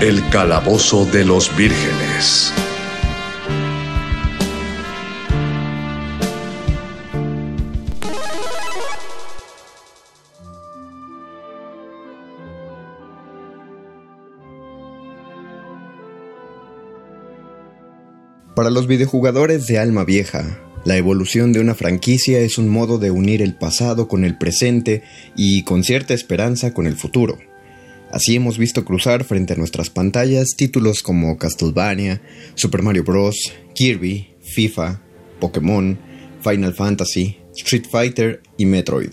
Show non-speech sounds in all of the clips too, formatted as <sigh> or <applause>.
El calabozo de los vírgenes. Para los videojugadores de alma vieja, la evolución de una franquicia es un modo de unir el pasado con el presente y con cierta esperanza con el futuro. Así hemos visto cruzar frente a nuestras pantallas títulos como Castlevania, Super Mario Bros., Kirby, FIFA, Pokémon, Final Fantasy, Street Fighter y Metroid.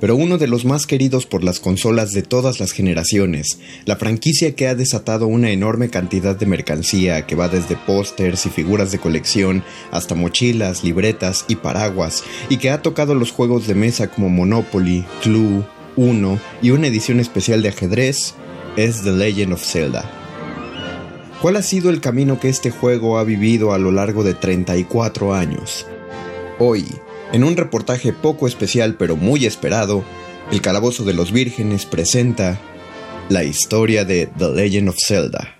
Pero uno de los más queridos por las consolas de todas las generaciones, la franquicia que ha desatado una enorme cantidad de mercancía que va desde pósters y figuras de colección hasta mochilas, libretas y paraguas, y que ha tocado los juegos de mesa como Monopoly, Clue, Uno y una edición especial de ajedrez, es The Legend of Zelda. ¿Cuál ha sido el camino que este juego ha vivido a lo largo de 34 años? Hoy, en un reportaje poco especial pero muy esperado, El Calabozo de los Vírgenes presenta la historia de The Legend of Zelda.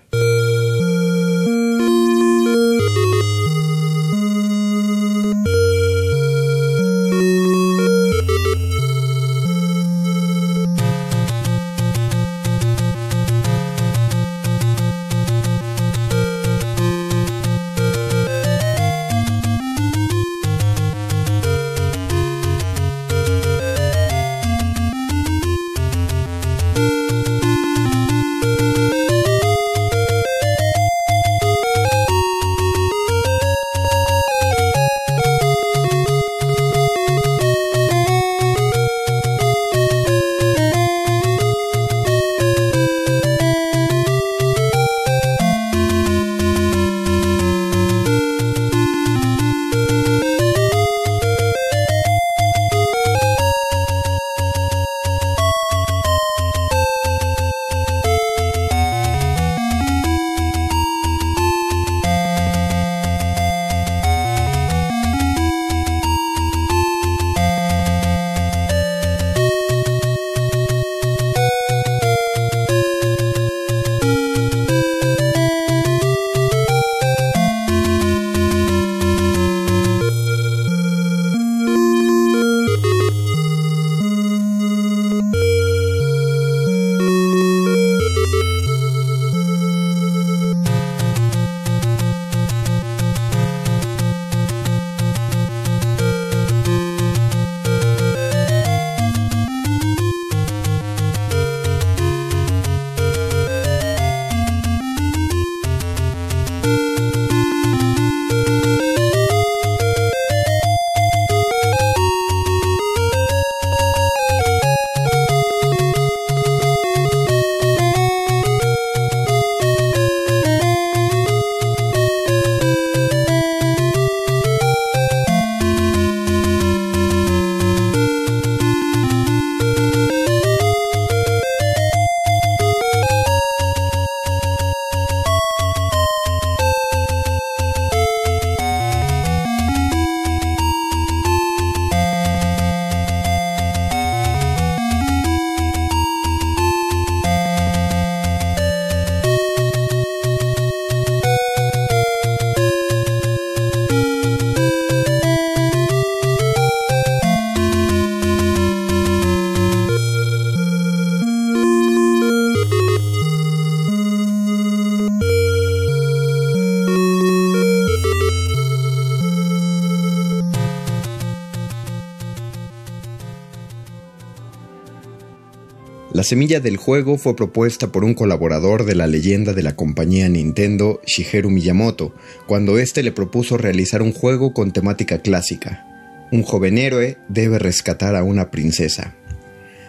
La semilla del juego fue propuesta por un colaborador de la leyenda de la compañía Nintendo, Shigeru Miyamoto, cuando éste le propuso realizar un juego con temática clásica. Un joven héroe debe rescatar a una princesa.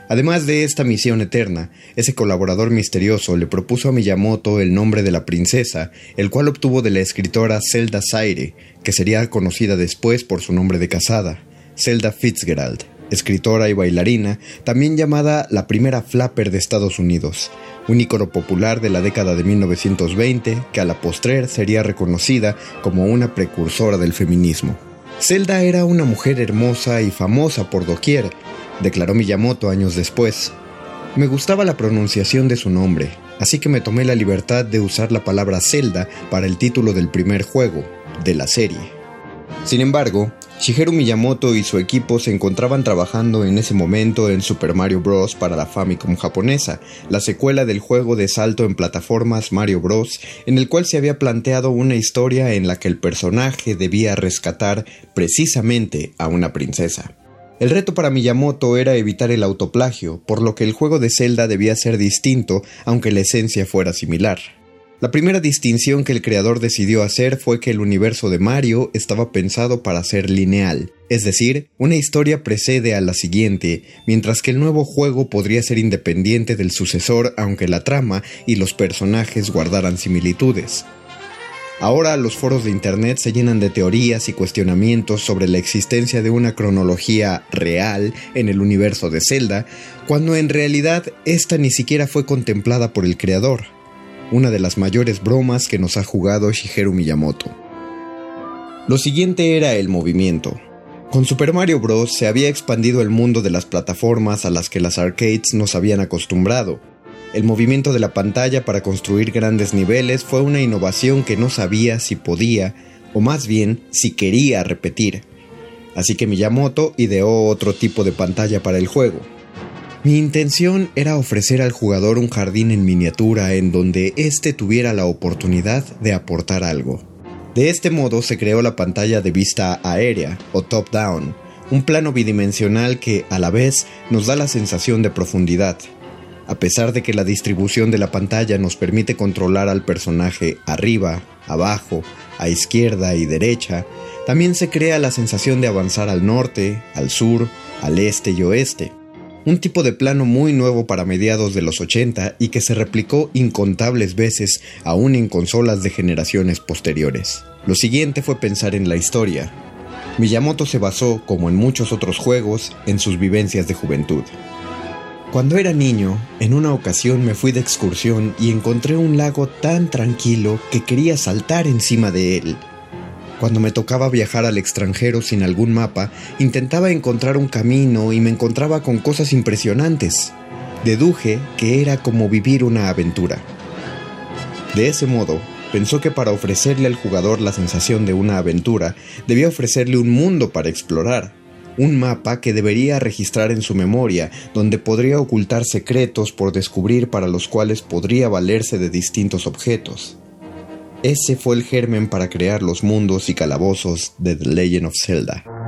Además de esta misión eterna, ese colaborador misterioso le propuso a Miyamoto el nombre de la princesa, el cual obtuvo de la escritora Zelda Zaire, que sería conocida después por su nombre de casada, Zelda Fitzgerald, escritora y bailarina, también llamada la primera flapper de Estados Unidos, un ícono popular de la década de 1920 que a la postrer sería reconocida como una precursora del feminismo. Zelda era una mujer hermosa y famosa por doquier, declaró Miyamoto años después. Me gustaba la pronunciación de su nombre, así que me tomé la libertad de usar la palabra Zelda para el título del primer juego, de la serie. Sin embargo, Shigeru Miyamoto y su equipo se encontraban trabajando en ese momento en Super Mario Bros. para la Famicom japonesa, la secuela del juego de salto en plataformas Mario Bros., en el cual se había planteado una historia en la que el personaje debía rescatar precisamente a una princesa. El reto para Miyamoto era evitar el autoplagio, por lo que el juego de Zelda debía ser distinto, aunque la esencia fuera similar. La primera distinción que el creador decidió hacer fue que el universo de Mario estaba pensado para ser lineal, es decir, una historia precede a la siguiente, mientras que el nuevo juego podría ser independiente del sucesor aunque la trama y los personajes guardaran similitudes. Ahora los foros de Internet se llenan de teorías y cuestionamientos sobre la existencia de una cronología real en el universo de Zelda, cuando en realidad esta ni siquiera fue contemplada por el creador, una de las mayores bromas que nos ha jugado Shigeru Miyamoto. Lo siguiente era el movimiento. Con Super Mario Bros. se había expandido el mundo de las plataformas a las que las arcades nos habían acostumbrado, el movimiento de la pantalla para construir grandes niveles fue una innovación que no sabía si podía, o más bien si quería repetir. Así que Miyamoto ideó otro tipo de pantalla para el juego. Mi intención era ofrecer al jugador un jardín en miniatura en donde éste tuviera la oportunidad de aportar algo. De este modo se creó la pantalla de vista aérea o top-down, un plano bidimensional que a la vez nos da la sensación de profundidad. A pesar de que la distribución de la pantalla nos permite controlar al personaje arriba, abajo, a izquierda y derecha, también se crea la sensación de avanzar al norte, al sur, al este y oeste. Un tipo de plano muy nuevo para mediados de los 80 y que se replicó incontables veces aún en consolas de generaciones posteriores. Lo siguiente fue pensar en la historia. Miyamoto se basó, como en muchos otros juegos, en sus vivencias de juventud. Cuando era niño, en una ocasión me fui de excursión y encontré un lago tan tranquilo que quería saltar encima de él. Cuando me tocaba viajar al extranjero sin algún mapa, intentaba encontrar un camino y me encontraba con cosas impresionantes. Deduje que era como vivir una aventura. De ese modo, pensó que para ofrecerle al jugador la sensación de una aventura, debía ofrecerle un mundo para explorar, un mapa que debería registrar en su memoria, donde podría ocultar secretos por descubrir para los cuales podría valerse de distintos objetos. Ese fue el germen para crear los mundos y calabozos de The Legend of Zelda.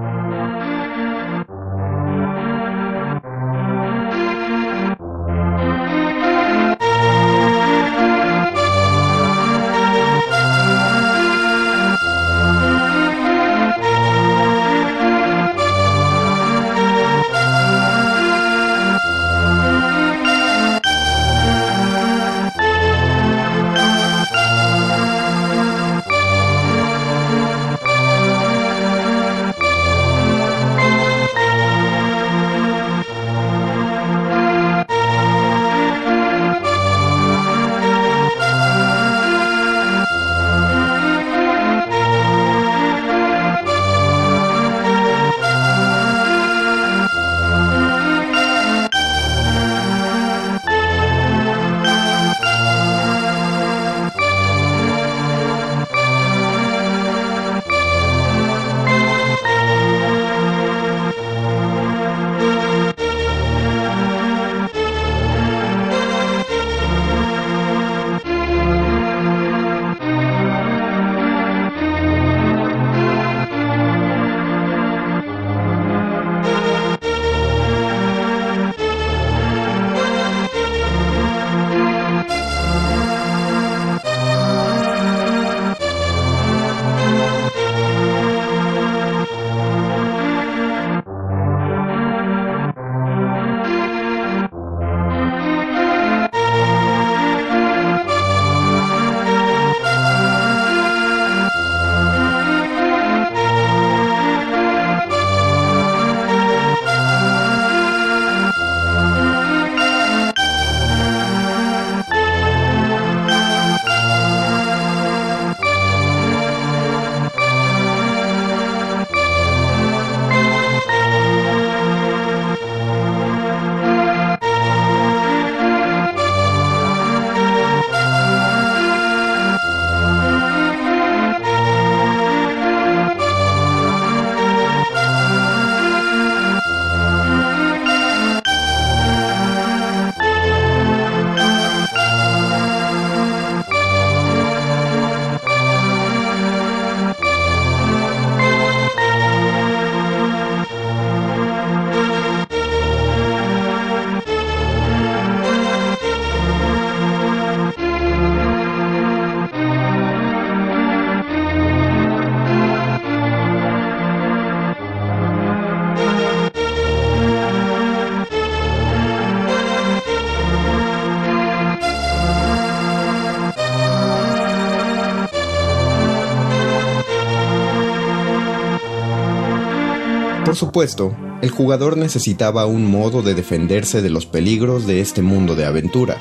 Por supuesto, el jugador necesitaba un modo de defenderse de los peligros de este mundo de aventura.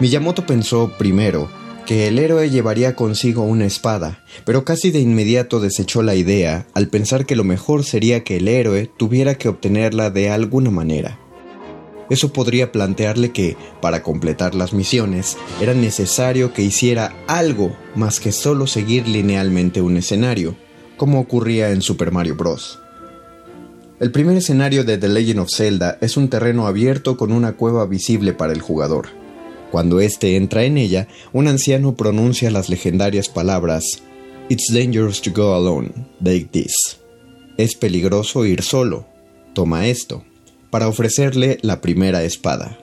Miyamoto pensó primero que el héroe llevaría consigo una espada, pero casi de inmediato desechó la idea al pensar que lo mejor sería que el héroe tuviera que obtenerla de alguna manera. Eso podría plantearle que, para completar las misiones, era necesario que hiciera algo más que solo seguir linealmente un escenario, como ocurría en Super Mario Bros. El primer escenario de The Legend of Zelda es un terreno abierto con una cueva visible para el jugador. Cuando éste entra en ella, un anciano pronuncia las legendarias palabras It's dangerous to go alone, take this. Es peligroso ir solo, toma esto para ofrecerle la primera espada.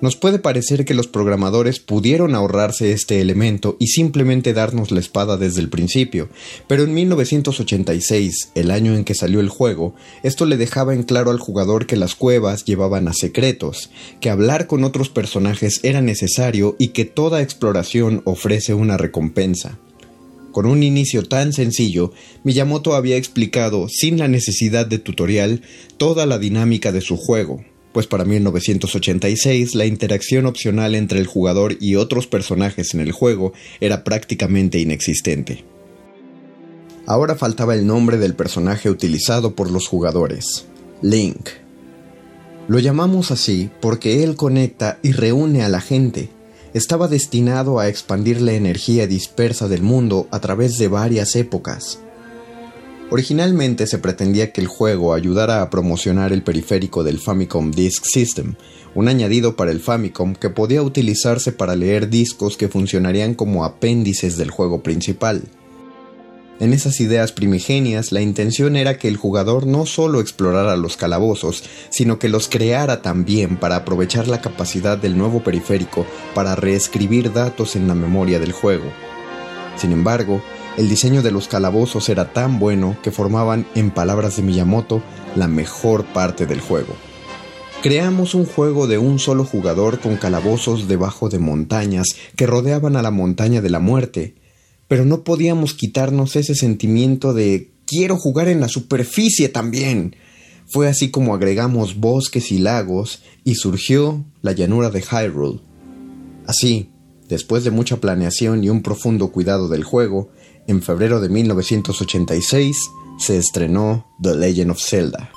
Nos puede parecer que los programadores pudieron ahorrarse este elemento y simplemente darnos la espada desde el principio, pero en 1986, el año en que salió el juego, esto le dejaba en claro al jugador que las cuevas llevaban a secretos, que hablar con otros personajes era necesario y que toda exploración ofrece una recompensa. Con un inicio tan sencillo, Miyamoto había explicado, sin la necesidad de tutorial, toda la dinámica de su juego, pues para 1986 la interacción opcional entre el jugador y otros personajes en el juego era prácticamente inexistente. Ahora faltaba el nombre del personaje utilizado por los jugadores, Link. Lo llamamos así porque él conecta y reúne a la gente, estaba destinado a expandir la energía dispersa del mundo a través de varias épocas. Originalmente se pretendía que el juego ayudara a promocionar el periférico del Famicom Disk System, un añadido para el Famicom que podía utilizarse para leer discos que funcionarían como apéndices del juego principal. En esas ideas primigenias, la intención era que el jugador no solo explorara los calabozos, sino que los creara también para aprovechar la capacidad del nuevo periférico para reescribir datos en la memoria del juego. Sin embargo, el diseño de los calabozos era tan bueno que formaban, en palabras de Miyamoto, la mejor parte del juego. Creamos un juego de un solo jugador con calabozos debajo de montañas que rodeaban a la montaña de la muerte, pero no podíamos quitarnos ese sentimiento de quiero jugar en la superficie también. Fue así como agregamos bosques y lagos y surgió la llanura de Hyrule. Así, después de mucha planeación y un profundo cuidado del juego, en febrero de 1986 se estrenó The Legend of Zelda.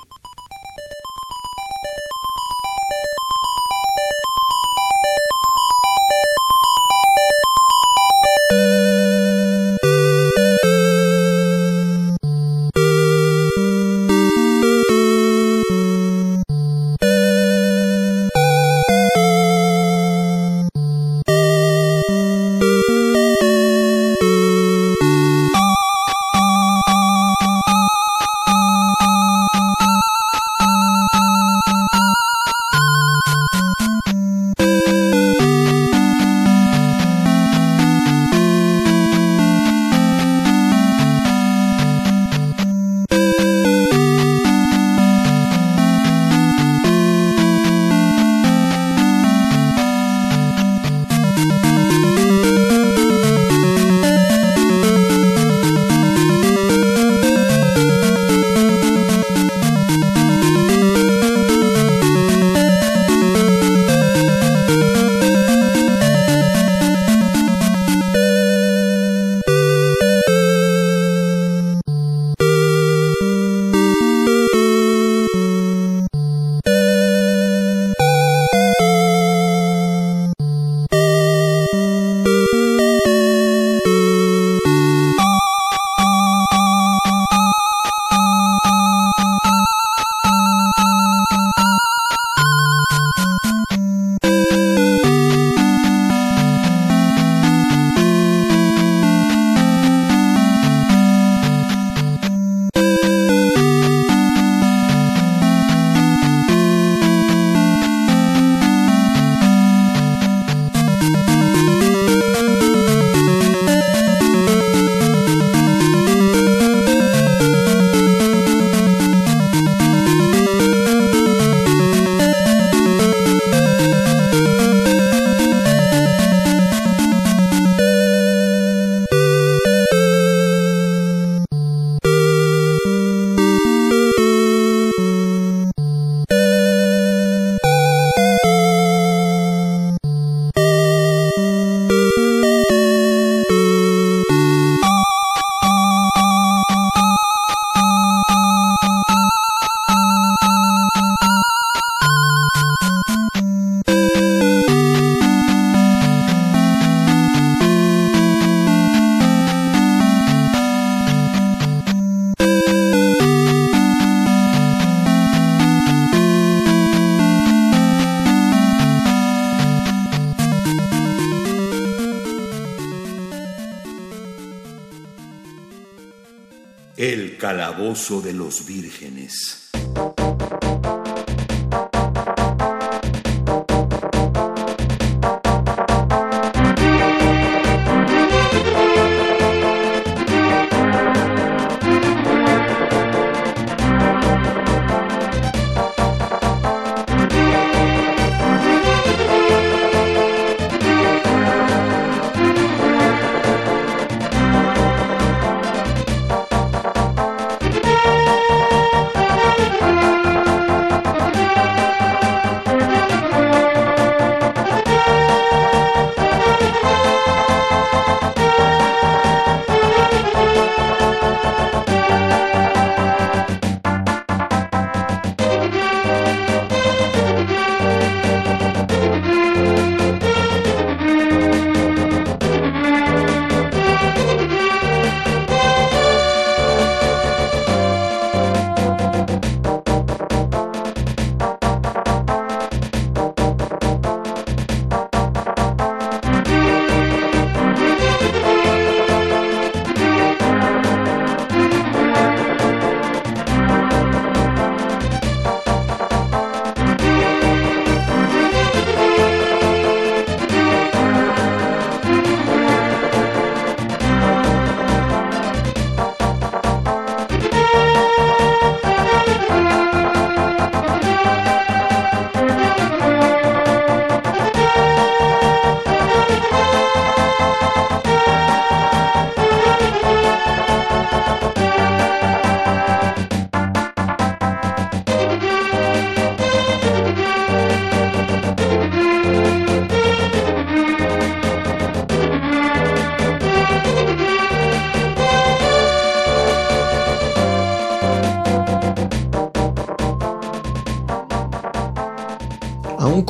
Calabozo de los vírgenes.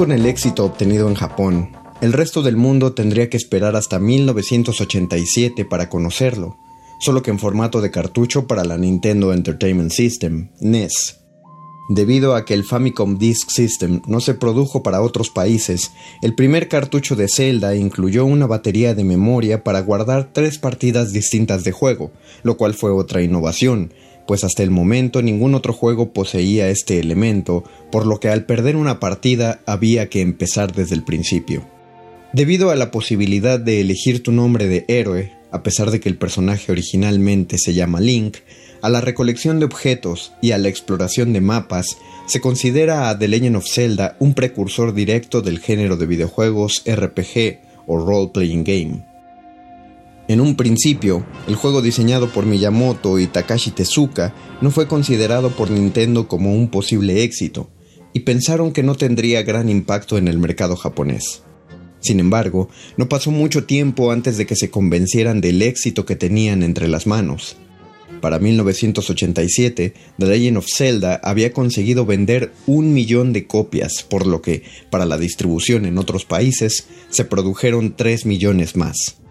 Con el éxito obtenido en Japón, el resto del mundo tendría que esperar hasta 1987 para conocerlo, solo que en formato de cartucho para la Nintendo Entertainment System, NES. Debido a que el Famicom Disk System no se produjo para otros países, el primer cartucho de Zelda incluyó una batería de memoria para guardar tres partidas distintas de juego, lo cual fue otra innovación, pues hasta el momento ningún otro juego poseía este elemento, por lo que al perder una partida había que empezar desde el principio. Debido a la posibilidad de elegir tu nombre de héroe, a pesar de que el personaje originalmente se llama Link, a la recolección de objetos y a la exploración de mapas, se considera a The Legend of Zelda un precursor directo del género de videojuegos RPG o Role Playing Game. En un principio, el juego diseñado por Miyamoto y Takashi Tezuka no fue considerado por Nintendo como un posible éxito, y pensaron que no tendría gran impacto en el mercado japonés. Sin embargo, no pasó mucho tiempo antes de que se convencieran del éxito que tenían entre las manos. Para 1987, The Legend of Zelda había conseguido vender un millón de copias, por lo que, para la distribución en otros países, se produjeron 3 millones más.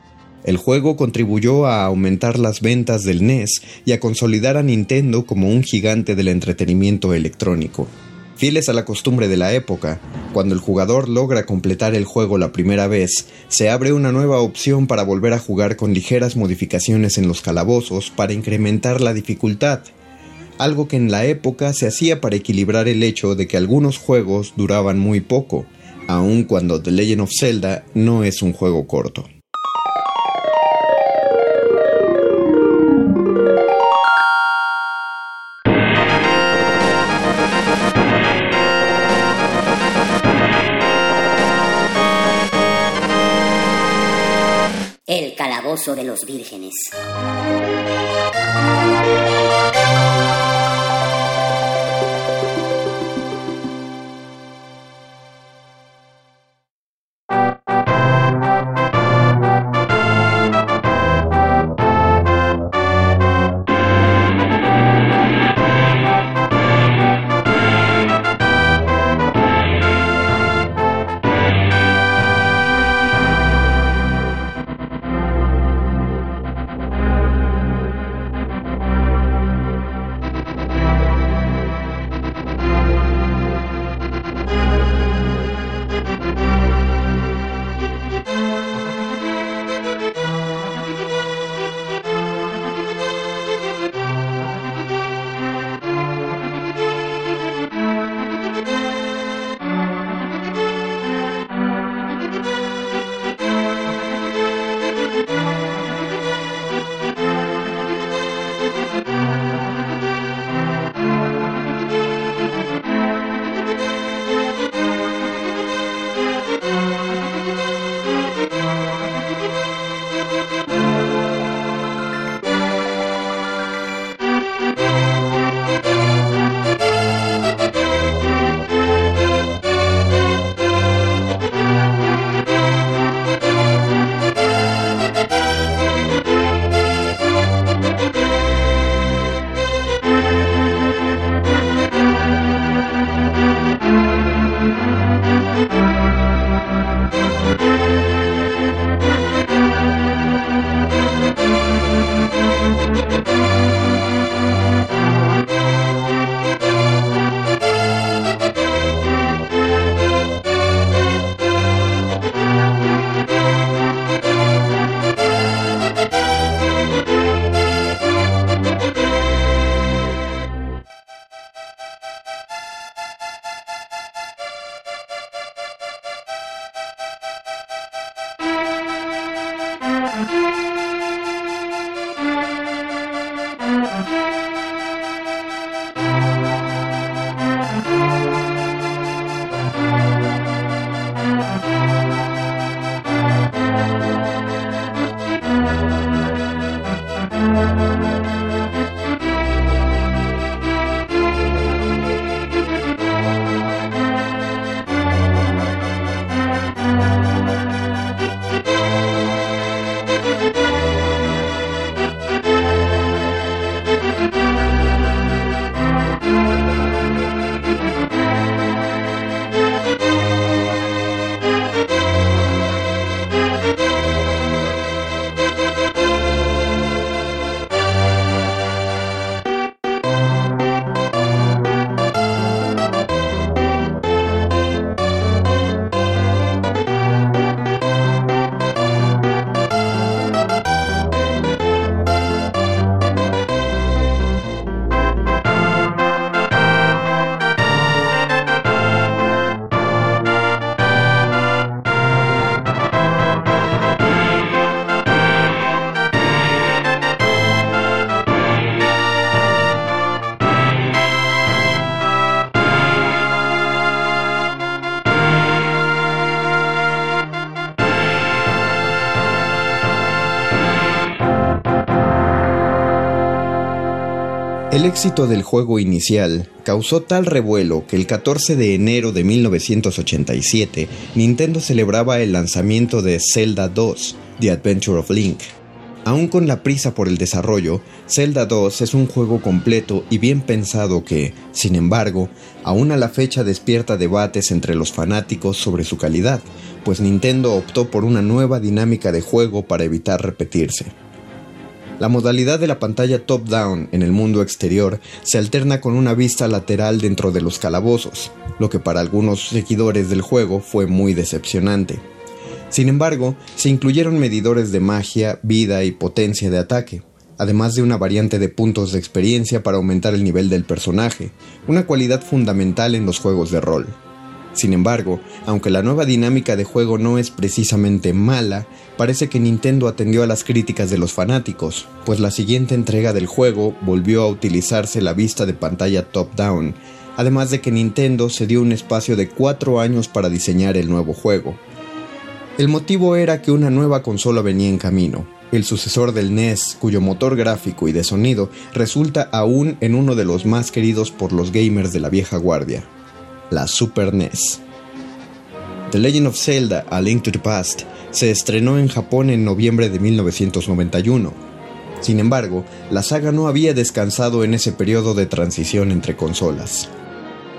El juego contribuyó a aumentar las ventas del NES y a consolidar a Nintendo como un gigante del entretenimiento electrónico. Fieles a la costumbre de la época, cuando el jugador logra completar el juego la primera vez, se abre una nueva opción para volver a jugar con ligeras modificaciones en los calabozos para incrementar la dificultad, algo que en la época se hacía para equilibrar el hecho de que algunos juegos duraban muy poco, aun cuando The Legend of Zelda no es un juego corto. De los Vírgenes. El éxito del juego inicial causó tal revuelo que el 14 de enero de 1987 Nintendo celebraba el lanzamiento de Zelda 2, The Adventure of Link. Aún con la prisa por el desarrollo, Zelda 2 es un juego completo y bien pensado que, sin embargo, aún a la fecha despierta debates entre los fanáticos sobre su calidad, pues Nintendo optó por una nueva dinámica de juego para evitar repetirse. La modalidad de la pantalla top-down en el mundo exterior se alterna con una vista lateral dentro de los calabozos, lo que para algunos seguidores del juego fue muy decepcionante. Sin embargo, se incluyeron medidores de magia, vida y potencia de ataque, además de una variante de puntos de experiencia para aumentar el nivel del personaje, una cualidad fundamental en los juegos de rol. Sin embargo, aunque la nueva dinámica de juego no es precisamente mala, parece que Nintendo atendió a las críticas de los fanáticos, pues la siguiente entrega del juego volvió a utilizarse la vista de pantalla top-down, además de que Nintendo se dio un espacio de cuatro años para diseñar el nuevo juego. El motivo era que una nueva consola venía en camino, el sucesor del NES, cuyo motor gráfico y de sonido resulta aún en uno de los más queridos por los gamers de la vieja guardia, la Super NES. The Legend of Zelda A Link to the Past se estrenó en Japón en noviembre de 1991. Sin embargo, la saga no había descansado en ese periodo de transición entre consolas.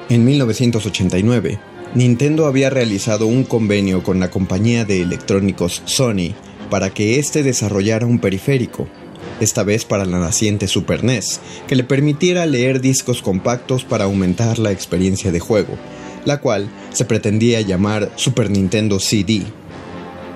En 1989, Nintendo había realizado un convenio con la compañía de electrónicos Sony para que éste desarrollara un periférico, esta vez para la naciente Super NES, que le permitiera leer discos compactos para aumentar la experiencia de juego, la cual se pretendía llamar Super Nintendo CD.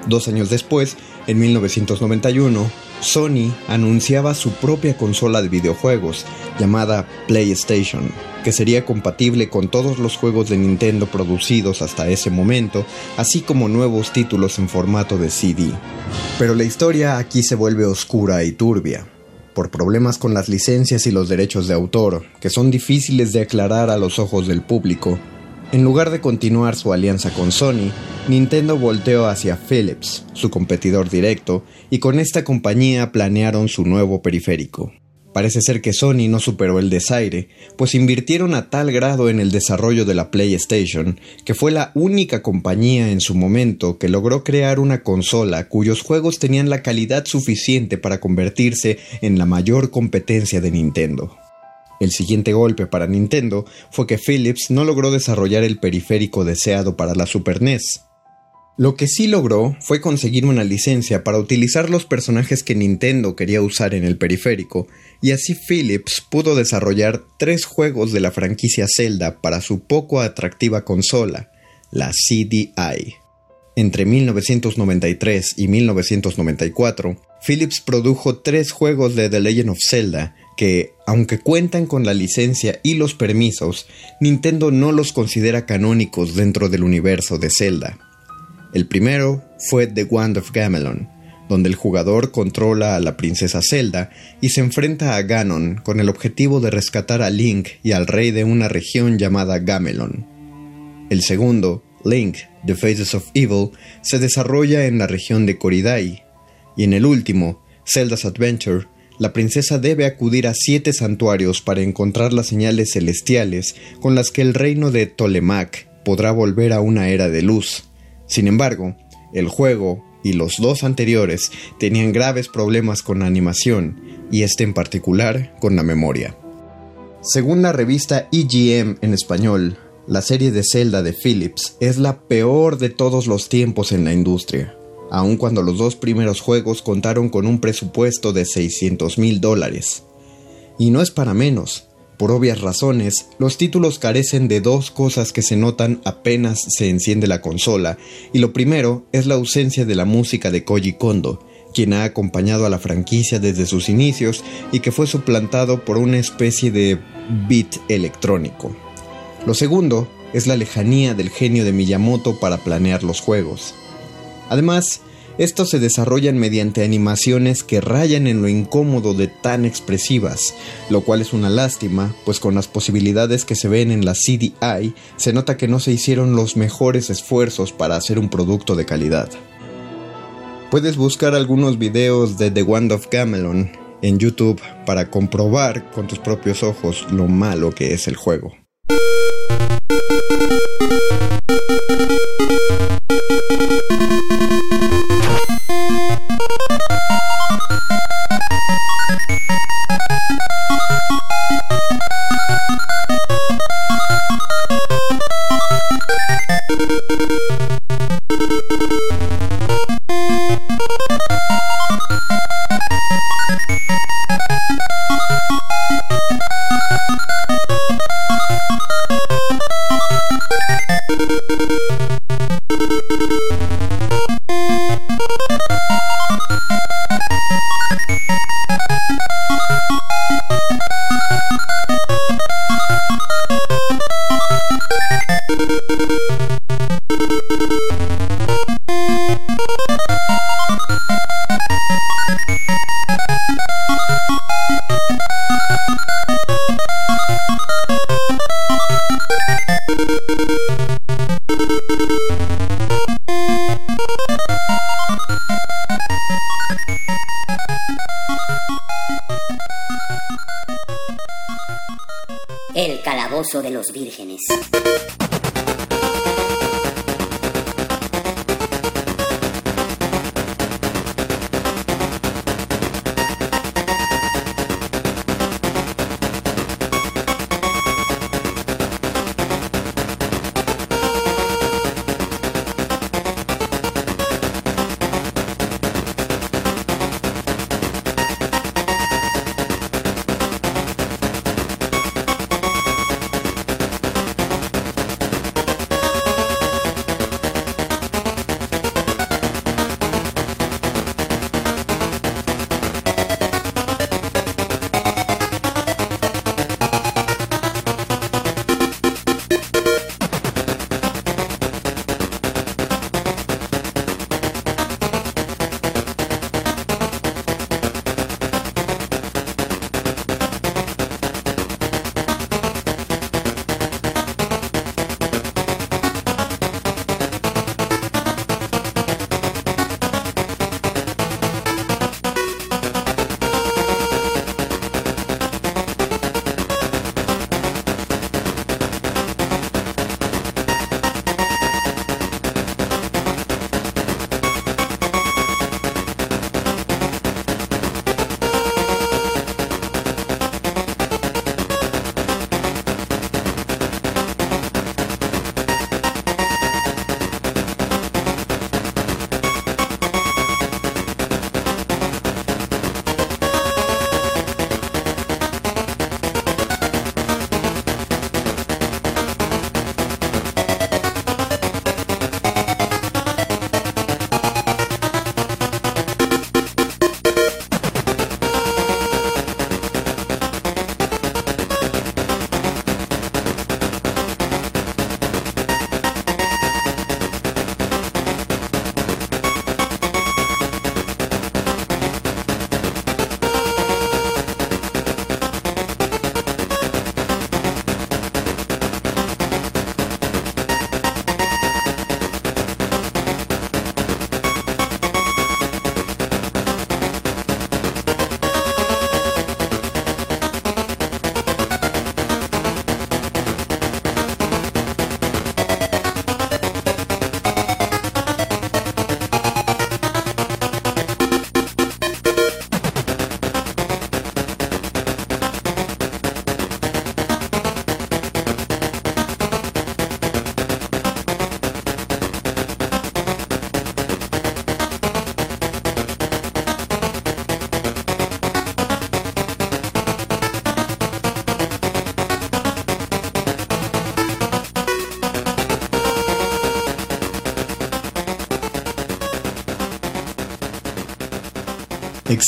Dos años después, en 1991, Sony anunciaba su propia consola de videojuegos, llamada PlayStation, que sería compatible con todos los juegos de Nintendo producidos hasta ese momento, así como nuevos títulos en formato de CD. Pero la historia aquí se vuelve oscura y turbia, por problemas con las licencias y los derechos de autor, que son difíciles de aclarar a los ojos del público. En lugar de continuar su alianza con Sony, Nintendo volteó hacia Philips, su competidor directo, y con esta compañía planearon su nuevo periférico. Parece ser que Sony no superó el desaire, pues invirtieron a tal grado en el desarrollo de la PlayStation que fue la única compañía en su momento que logró crear una consola cuyos juegos tenían la calidad suficiente para convertirse en la mayor competencia de Nintendo. El siguiente golpe para Nintendo fue que Philips no logró desarrollar el periférico deseado para la Super NES, lo que sí logró fue conseguir una licencia para utilizar los personajes que Nintendo quería usar en el periférico, y así Philips pudo desarrollar tres juegos de la franquicia Zelda para su poco atractiva consola, la CDI. Entre 1993 y 1994, Philips produjo tres juegos de The Legend of Zelda que, aunque cuentan con la licencia y los permisos, Nintendo no los considera canónicos dentro del universo de Zelda. El primero fue The Wand of Gamelon, donde el jugador controla a la princesa Zelda y se enfrenta a Ganon con el objetivo de rescatar a Link y al rey de una región llamada Gamelon. El segundo, Link, The Faces of Evil, se desarrolla en la región de Koridai, y en el último, Zelda's Adventure, la princesa debe acudir a siete santuarios para encontrar las señales celestiales con las que el reino de Tolemac podrá volver a una era de luz. Sin embargo, el juego y los dos anteriores tenían graves problemas con la animación, y este en particular con la memoria. Según la revista EGM en español, la serie de Zelda de Philips es la peor de todos los tiempos en la industria, aun cuando los dos primeros juegos contaron con un presupuesto de 600 mil dólares. Y no es para menos, por obvias razones, los títulos carecen de dos cosas que se notan apenas se enciende la consola, y lo primero es la ausencia de la música de Koji Kondo, quien ha acompañado a la franquicia desde sus inicios y que fue suplantado por una especie de beat electrónico. Lo segundo es la lejanía del genio de Miyamoto para planear los juegos. Además, estos se desarrollan mediante animaciones que rayan en lo incómodo de tan expresivas, lo cual es una lástima, pues con las posibilidades que se ven en la CDI se nota que no se hicieron los mejores esfuerzos para hacer un producto de calidad. Puedes buscar algunos videos de The Wand of Gamelon en YouTube para comprobar con tus propios ojos lo malo que es el juego.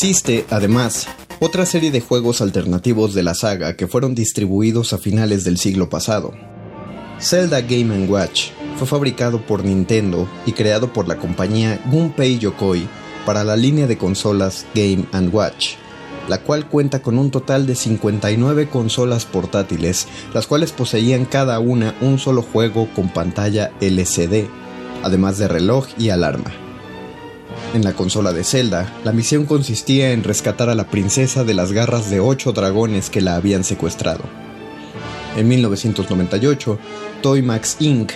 Existe, además, otra serie de juegos alternativos de la saga que fueron distribuidos a finales del siglo pasado. Zelda Game Watch fue fabricado por Nintendo y creado por la compañía Gunpei Yokoi para la línea de consolas Game Watch, la cual cuenta con un total de 59 consolas portátiles, las cuales poseían cada una un solo juego con pantalla LCD, además de reloj y alarma. En la consola de Zelda, la misión consistía en rescatar a la princesa de las garras de ocho dragones que la habían secuestrado. En 1998, Toymax Inc.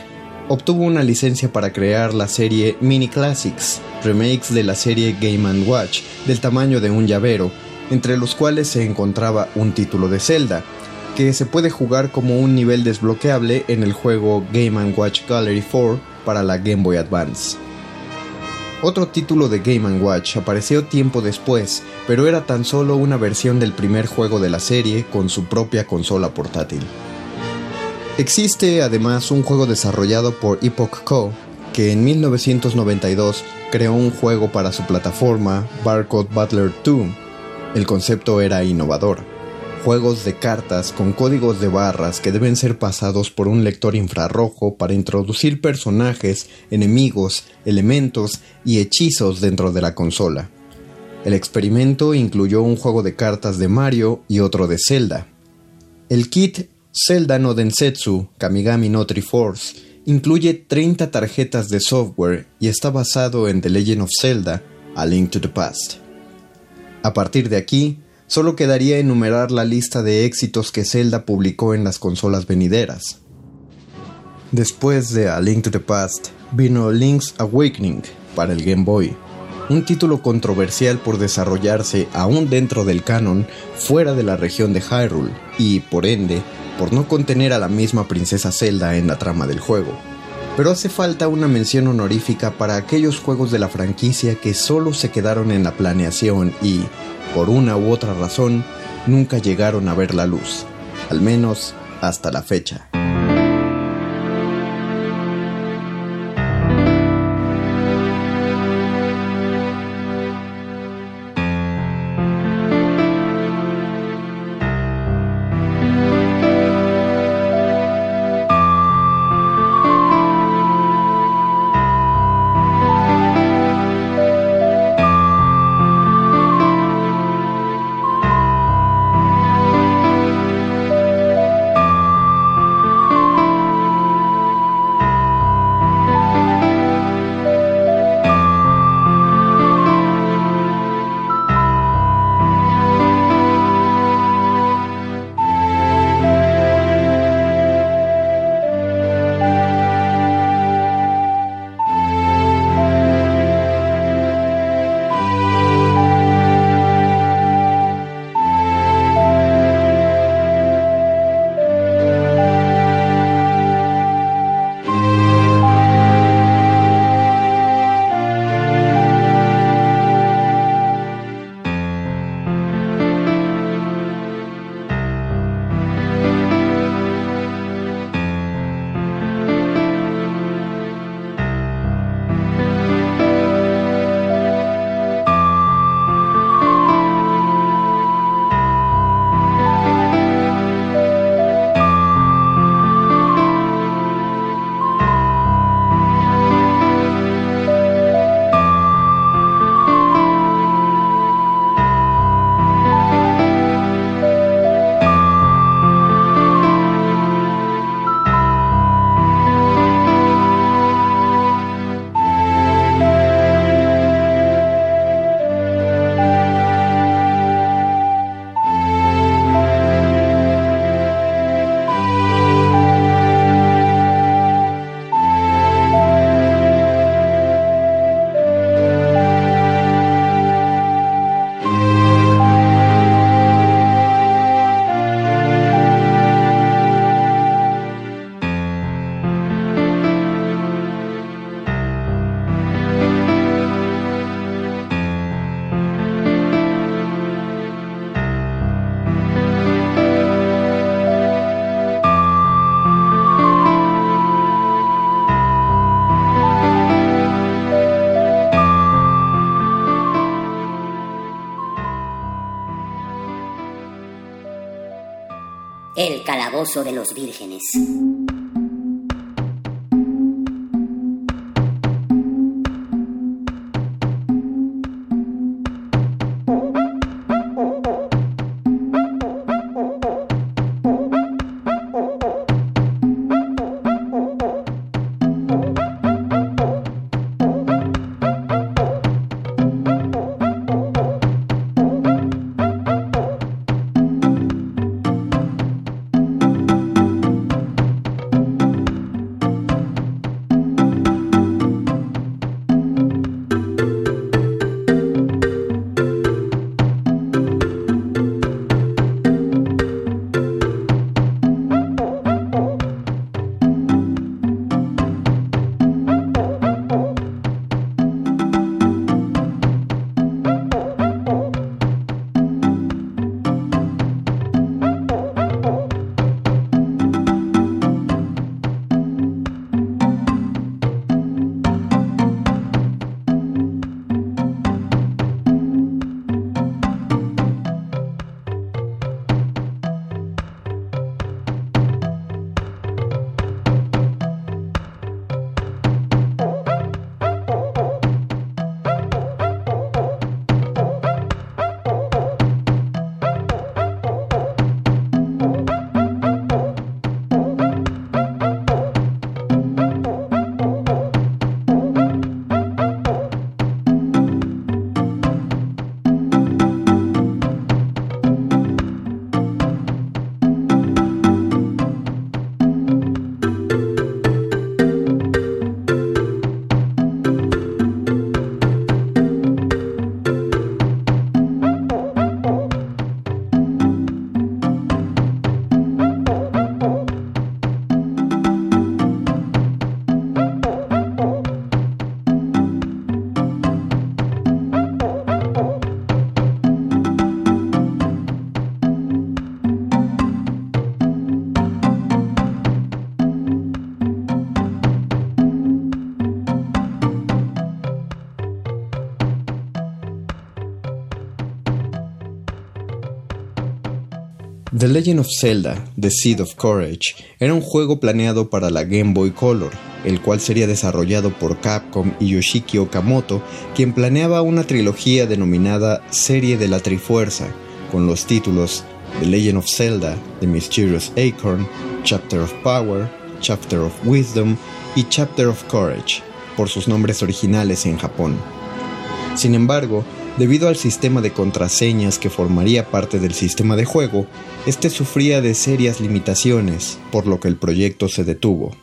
obtuvo una licencia para crear la serie Mini Classics, remakes de la serie Game ⁇ Watch del tamaño de un llavero, entre los cuales se encontraba un título de Zelda, que se puede jugar como un nivel desbloqueable en el juego Game ⁇ Watch Gallery 4 para la Game Boy Advance. Otro título de Game ⁇ Watch apareció tiempo después, pero era tan solo una versión del primer juego de la serie con su propia consola portátil. Existe además un juego desarrollado por Epoch Co. que en 1992 creó un juego para su plataforma Barcode Butler 2. El concepto era innovador. Juegos de cartas con códigos de barras que deben ser pasados por un lector infrarrojo para introducir personajes, enemigos, elementos y hechizos dentro de la consola. El experimento incluyó un juego de cartas de Mario y otro de Zelda. El kit Zelda no Densetsu Kamigami no Triforce incluye 30 tarjetas de software y está basado en The Legend of Zelda A Link to the Past. A partir de aquí, solo quedaría enumerar la lista de éxitos que Zelda publicó en las consolas venideras. Después de A Link to the Past, vino Link's Awakening para el Game Boy, un título controversial por desarrollarse aún dentro del canon fuera de la región de Hyrule y, por ende, por no contener a la misma princesa Zelda en la trama del juego. Pero hace falta una mención honorífica para aquellos juegos de la franquicia que solo se quedaron en la planeación y, por una u otra razón, nunca llegaron a ver la luz, al menos hasta la fecha. Legend of Zelda, The Seed of Courage, era un juego planeado para la Game Boy Color, el cual sería desarrollado por Capcom y Yoshiki Okamoto, quien planeaba una trilogía denominada Serie de la Trifuerza, con los títulos The Legend of Zelda, The Mysterious Acorn, Chapter of Power, Chapter of Wisdom y Chapter of Courage, por sus nombres originales en Japón. Sin embargo, Debido al sistema de contraseñas que formaría parte del sistema de juego, este sufría de serias limitaciones, por lo que el proyecto se detuvo.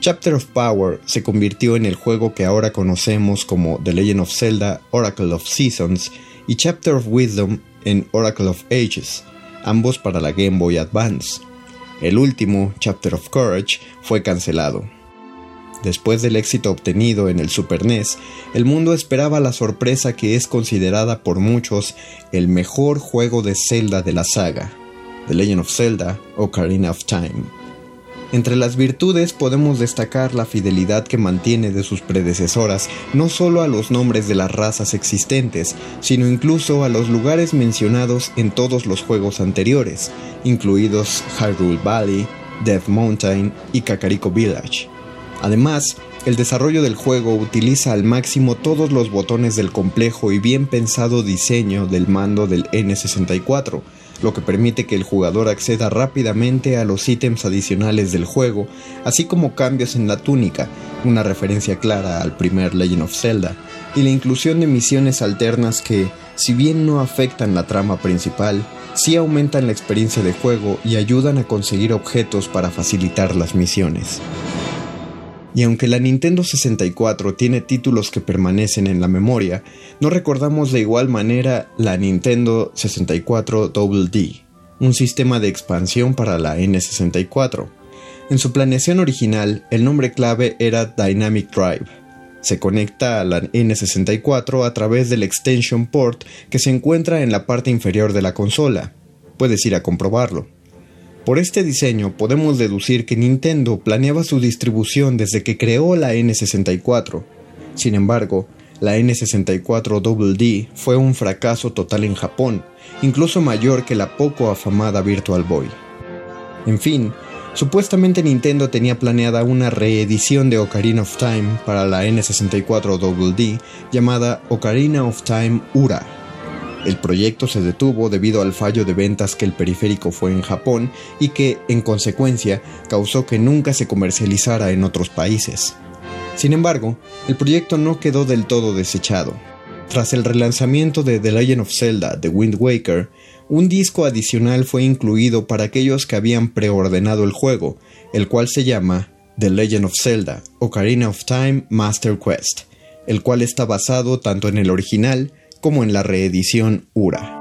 Chapter of Power se convirtió en el juego que ahora conocemos como The Legend of Zelda Oracle of Seasons y Chapter of Wisdom en Oracle of Ages, ambos para la Game Boy Advance. El último, Chapter of Courage, fue cancelado. Después del éxito obtenido en el Super NES, el mundo esperaba la sorpresa que es considerada por muchos el mejor juego de Zelda de la saga, The Legend of Zelda Ocarina of Time. Entre las virtudes podemos destacar la fidelidad que mantiene de sus predecesoras no solo a los nombres de las razas existentes, sino incluso a los lugares mencionados en todos los juegos anteriores, incluidos Hyrule Valley, Death Mountain y Kakariko Village. Además, el desarrollo del juego utiliza al máximo todos los botones del complejo y bien pensado diseño del mando del N64, lo que permite que el jugador acceda rápidamente a los ítems adicionales del juego, así como cambios en la túnica, una referencia clara al primer Legend of Zelda, y la inclusión de misiones alternas que, si bien no afectan la trama principal, sí aumentan la experiencia de juego y ayudan a conseguir objetos para facilitar las misiones. Y aunque la Nintendo 64 tiene títulos que permanecen en la memoria, no recordamos de igual manera la Nintendo 64 Double D, un sistema de expansión para la N64. En su planeación original, el nombre clave era Dynamic Drive. Se conecta a la N64 a través del extension port que se encuentra en la parte inferior de la consola. Puedes ir a comprobarlo. Por este diseño podemos deducir que Nintendo planeaba su distribución desde que creó la N64. Sin embargo, la N64 Double D fue un fracaso total en Japón, incluso mayor que la poco afamada Virtual Boy. En fin, supuestamente Nintendo tenía planeada una reedición de Ocarina of Time para la N64 Double D llamada Ocarina of Time Ura el proyecto se detuvo debido al fallo de ventas que el periférico fue en Japón y que, en consecuencia, causó que nunca se comercializara en otros países. Sin embargo, el proyecto no quedó del todo desechado. Tras el relanzamiento de The Legend of Zelda The Wind Waker, un disco adicional fue incluido para aquellos que habían preordenado el juego, el cual se llama The Legend of Zelda Ocarina of Time Master Quest, el cual está basado tanto en el original como en la reedición URA.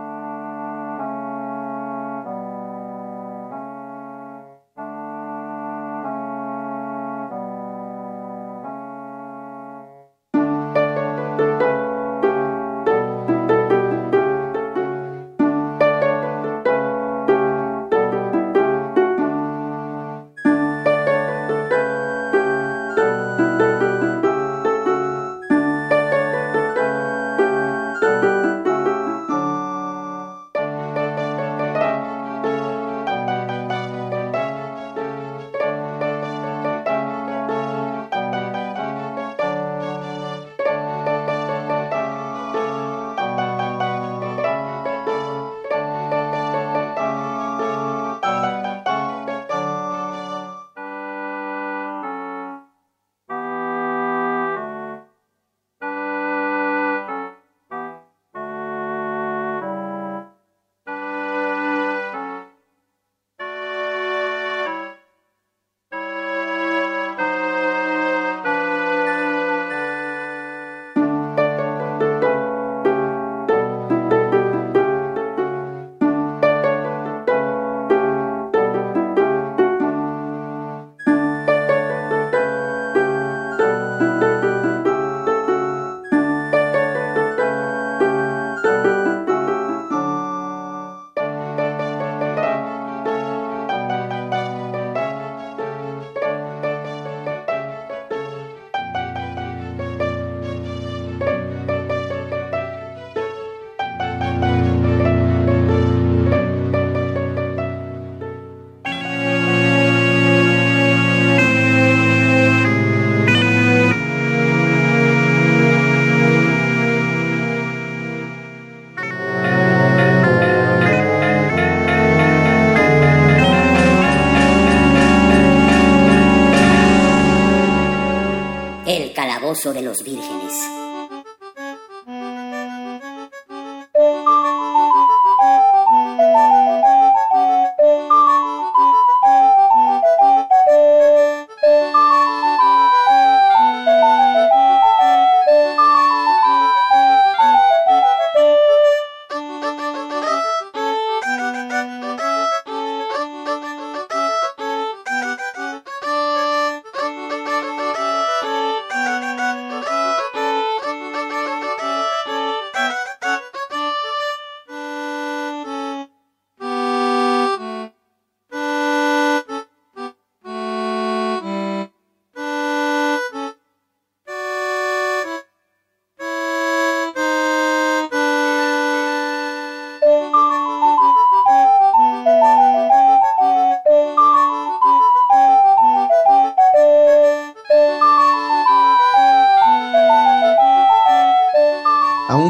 De los vírgenes.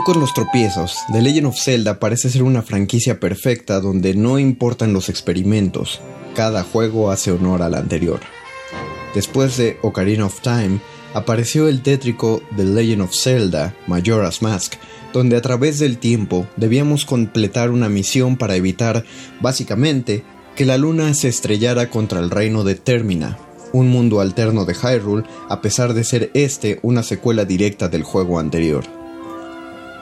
Con los tropiezos, The Legend of Zelda parece ser una franquicia perfecta donde no importan los experimentos, cada juego hace honor al anterior. Después de Ocarina of Time, apareció el tétrico The Legend of Zelda, Majora's Mask, donde a través del tiempo debíamos completar una misión para evitar, básicamente, que la luna se estrellara contra el reino de Termina, un mundo alterno de Hyrule, a pesar de ser este una secuela directa del juego anterior.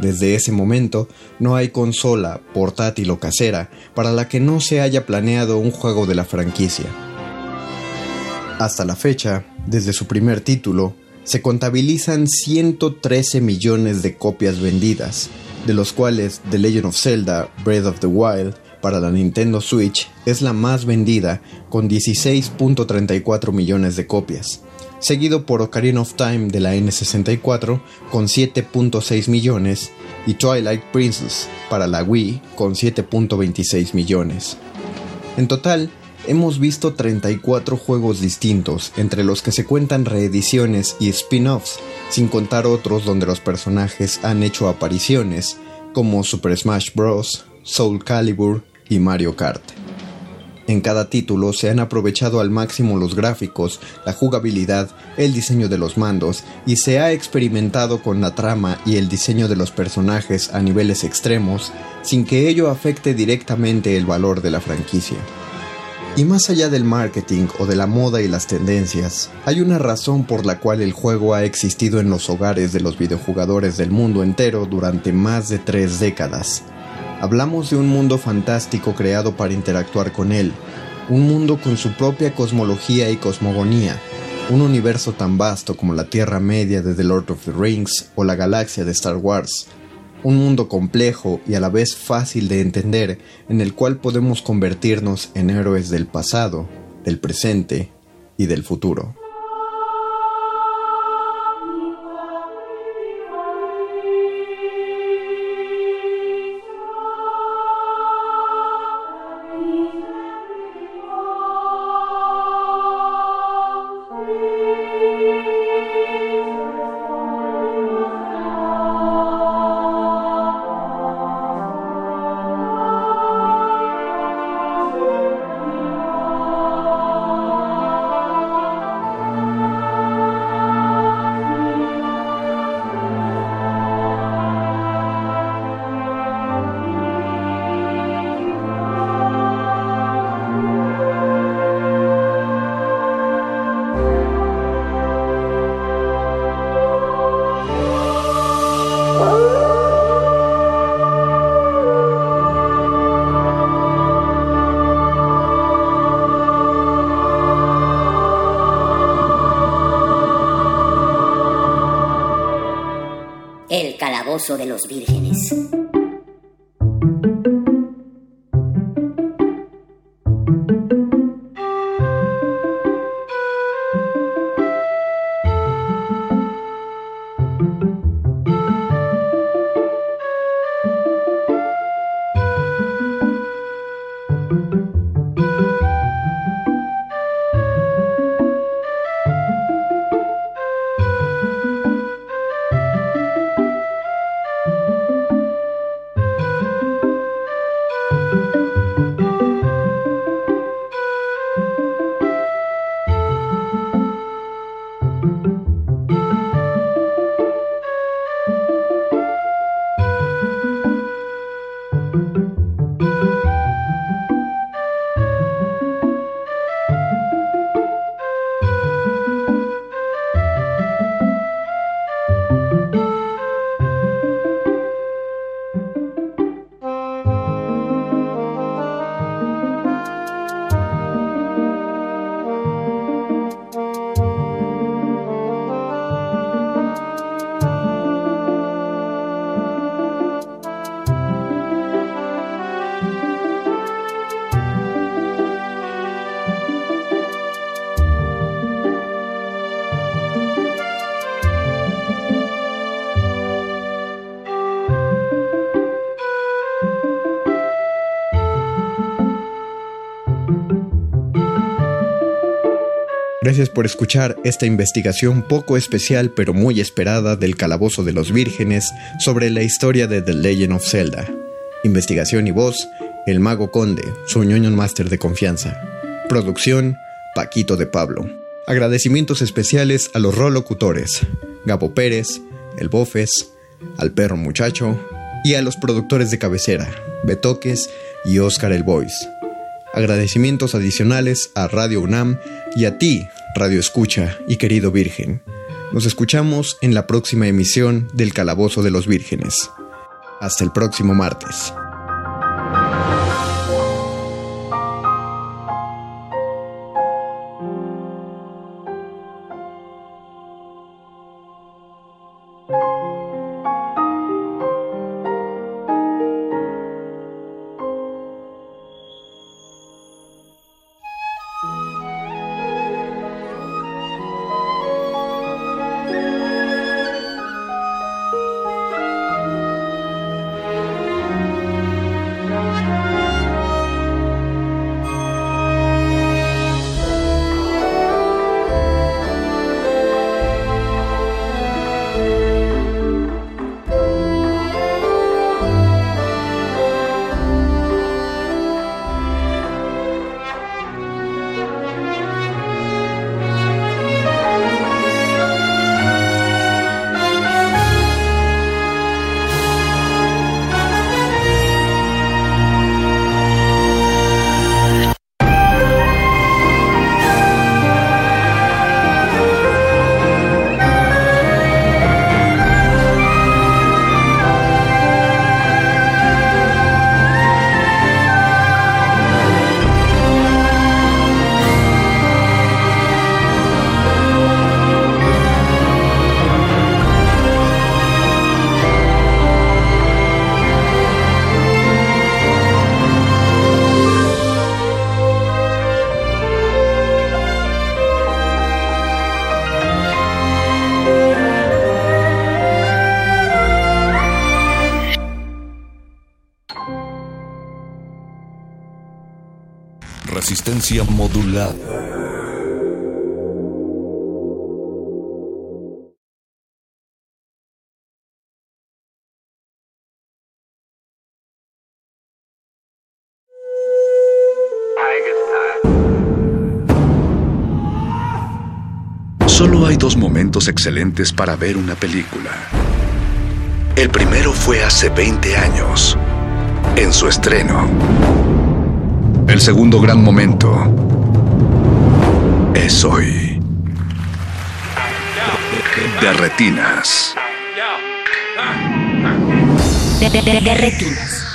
Desde ese momento, no hay consola, portátil o casera para la que no se haya planeado un juego de la franquicia. Hasta la fecha, desde su primer título, se contabilizan 113 millones de copias vendidas, de los cuales The Legend of Zelda Breath of the Wild para la Nintendo Switch es la más vendida con 16.34 millones de copias seguido por Ocarina of Time de la N64 con 7.6 millones y Twilight Princess para la Wii con 7.26 millones. En total, hemos visto 34 juegos distintos, entre los que se cuentan reediciones y spin-offs, sin contar otros donde los personajes han hecho apariciones, como Super Smash Bros., Soul Calibur y Mario Kart. En cada título se han aprovechado al máximo los gráficos, la jugabilidad, el diseño de los mandos y se ha experimentado con la trama y el diseño de los personajes a niveles extremos sin que ello afecte directamente el valor de la franquicia. Y más allá del marketing o de la moda y las tendencias, hay una razón por la cual el juego ha existido en los hogares de los videojugadores del mundo entero durante más de tres décadas Hablamos de un mundo fantástico creado para interactuar con él, un mundo con su propia cosmología y cosmogonía, un universo tan vasto como la Tierra Media de The Lord of the Rings o la galaxia de Star Wars, un mundo complejo y a la vez fácil de entender en el cual podemos convertirnos en héroes del pasado, del presente y del futuro. De los vírgenes. Por escuchar esta investigación poco especial pero muy esperada del Calabozo de los Vírgenes sobre la historia de The Legend of Zelda. Investigación y voz, El Mago Conde, su ñoño master de confianza. Producción, Paquito de Pablo. Agradecimientos especiales a los rolocutores, Gabo Pérez, El Bofes, al Perro Muchacho y a los productores de cabecera, Betoques y Oscar El Voice. Agradecimientos adicionales a Radio UNAM y a ti, Radio Escucha y querido Virgen. Nos escuchamos en la próxima emisión del Calabozo de los Vírgenes. Hasta el próximo martes. Modulada. Solo hay dos momentos excelentes para ver una película. El primero fue hace 20 años, en su estreno. El segundo gran momento es hoy. De retinas. De, retinas.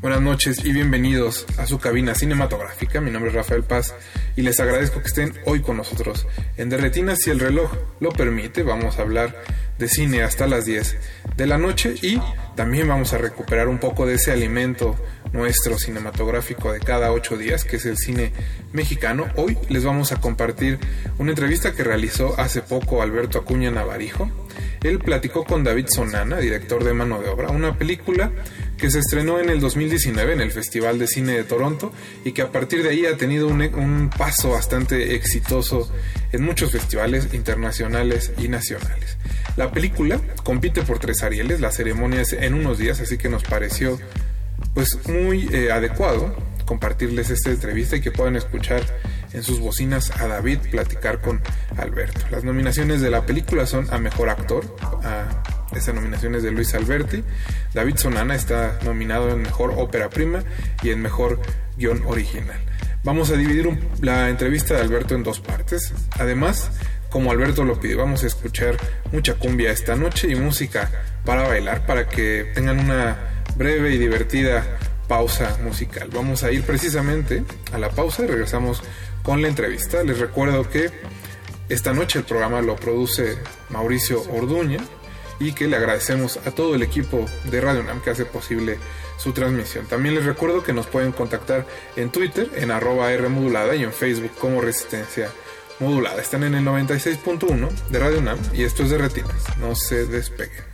Buenas noches y bienvenidos a su cabina cinematográfica. Mi nombre es Rafael Paz y les agradezco que estén hoy con nosotros. En Derretinas, si el reloj lo permite, vamos a hablar de cine hasta las 10 de la noche y también vamos a recuperar un poco de ese alimento nuestro cinematográfico de cada ocho días, que es el cine mexicano. Hoy les vamos a compartir una entrevista que realizó hace poco Alberto Acuña Navarijo. Él platicó con David Sonana, director de Mano de Obra, una película que se estrenó en el 2019 en el Festival de Cine de Toronto y que a partir de ahí ha tenido un, paso bastante exitoso en muchos festivales internacionales y nacionales. La película compite por tres Arieles, la ceremonia es en unos días, así que nos pareció pues muy eh, adecuado compartirles esta entrevista y que puedan escuchar en sus bocinas a David platicar con Alberto. Las nominaciones de la película son a Mejor Actor, a esta nominación es de Luis Alberti. David Sonana está nominado en Mejor Ópera Prima y en Mejor Guión Original. Vamos a dividir la entrevista de Alberto en dos partes. Además, como Alberto lo pide, vamos a escuchar mucha cumbia esta noche y música para bailar para que tengan una breve y divertida pausa musical. Vamos a ir precisamente a la pausa y regresamos con la entrevista. Les recuerdo que esta noche el programa lo produce Mauricio Orduña y que le agradecemos a todo el equipo de Radio NAM que hace posible su transmisión. También les recuerdo que nos pueden contactar en Twitter en arroba R modulada y en Facebook como Resistencia Modulada. Están en el 96.1 de Radio NAM y esto es de Retinas. No se despeguen.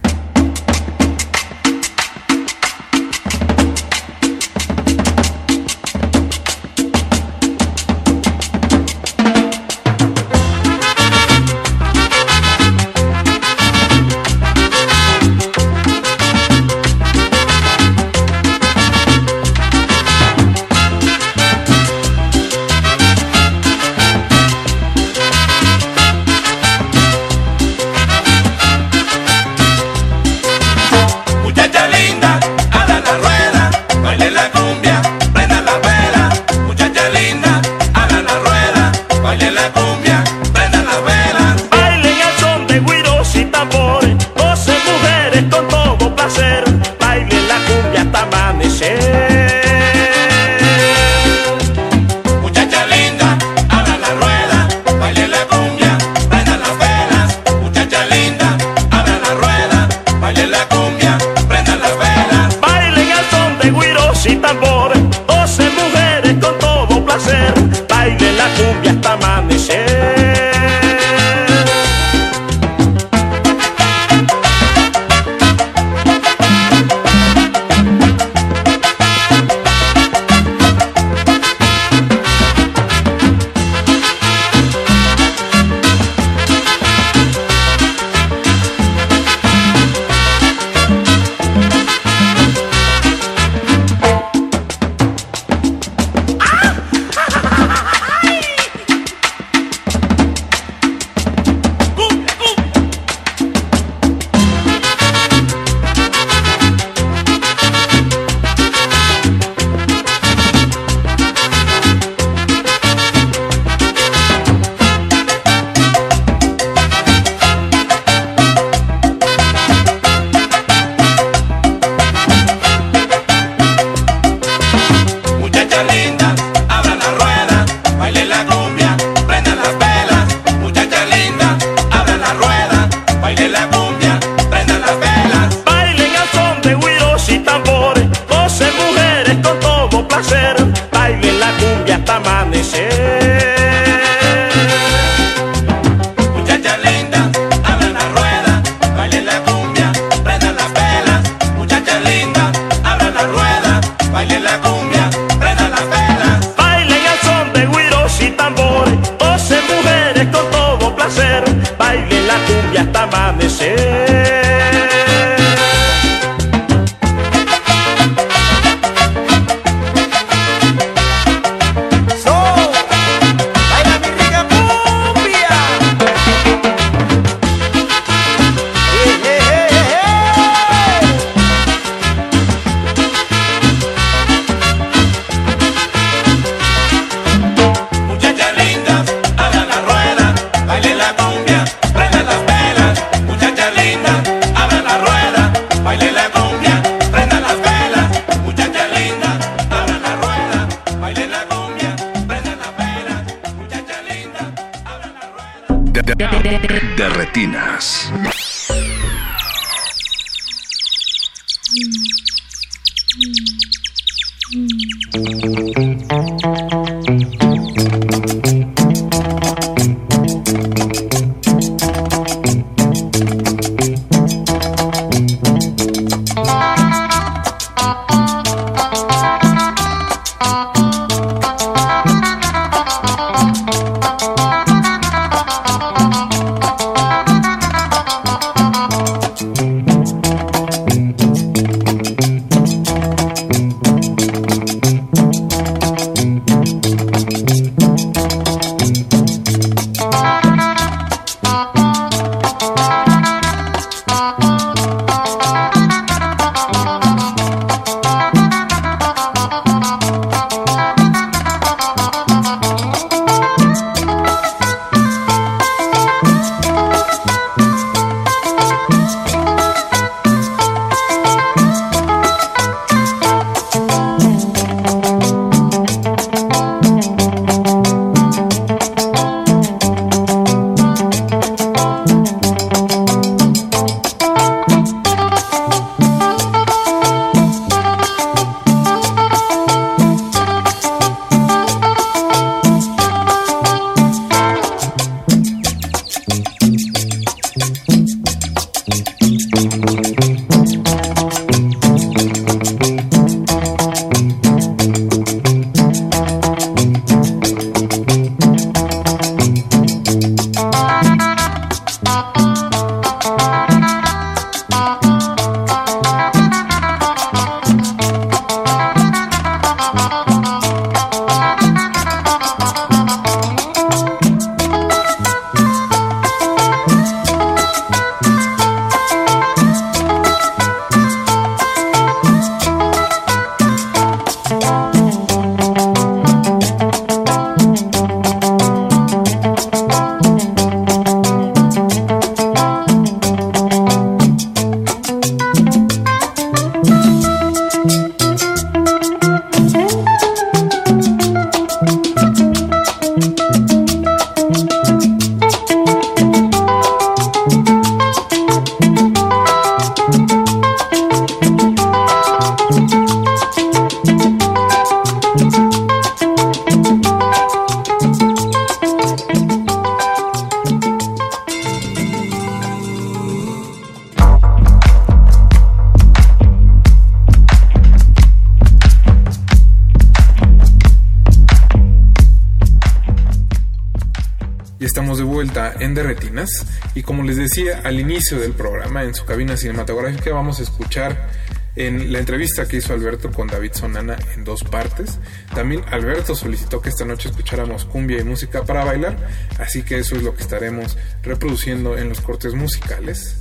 Decía al inicio del programa, en su cabina cinematográfica vamos a escuchar en la entrevista que hizo Alberto con David Sonana en dos partes. También Alberto solicitó que esta noche escucháramos cumbia y música para bailar, así que eso es lo que estaremos reproduciendo en los cortes musicales.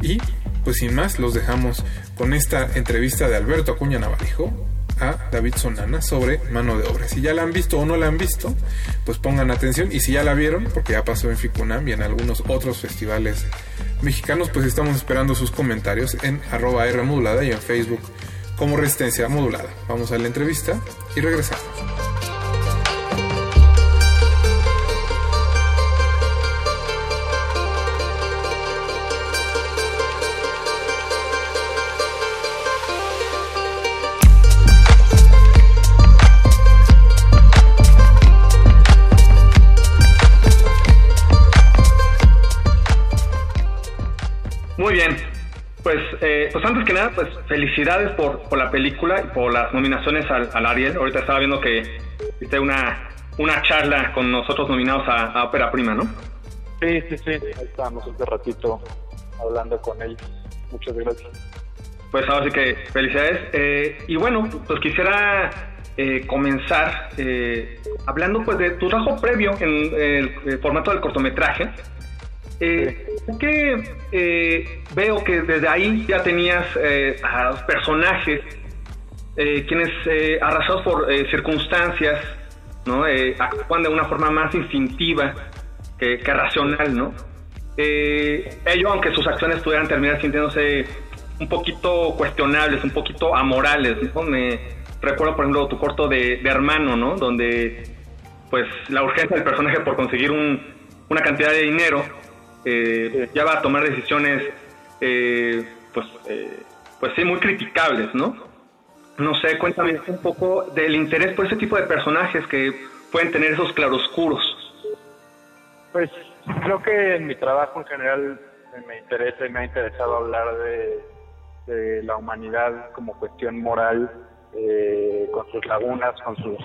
Y pues sin más, los dejamos con esta entrevista de Alberto Acuña Navarijo a David Sonana sobre mano de obra. Si ya la han visto o no la han visto, pues pongan atención. Y si ya la vieron, porque ya pasó en Ficunam y en algunos otros festivales mexicanos, pues estamos esperando sus comentarios en arroba R modulada y en Facebook como Resistencia Modulada. Vamos a la entrevista y regresamos. Felicidades por, por la película y por las nominaciones al, al, Ariel. Ahorita estaba viendo que hiciste una, una charla con nosotros nominados a, Ópera Prima, ¿no? Sí, sí, sí. Ahí estábamos hace ratito hablando con ellos. Muchas gracias. Pues ahora sí que felicidades. Eh, y bueno, pues quisiera eh, comenzar eh, hablando pues de tu trabajo previo en el formato del cortometraje. Eh, que eh, veo que desde ahí ya tenías eh, a los personajes, eh, quienes arrasados por circunstancias, ¿no? actúan de una forma más instintiva que, racional, ¿no? ellos, aunque sus acciones pudieran terminar sintiéndose un poquito cuestionables, un poquito amorales, Me recuerdo, por ejemplo, tu corto de, de hermano, ¿no? Donde, pues, la urgencia del personaje por conseguir un una cantidad de dinero, eh, ya va a tomar decisiones, eh, sí, muy criticables, ¿no? No sé, cuéntame un poco del interés por ese tipo de personajes que pueden tener esos claroscuros. Pues creo que en mi trabajo en general me interesa y me ha interesado hablar de, la humanidad como cuestión moral, eh, con sus lagunas, con sus,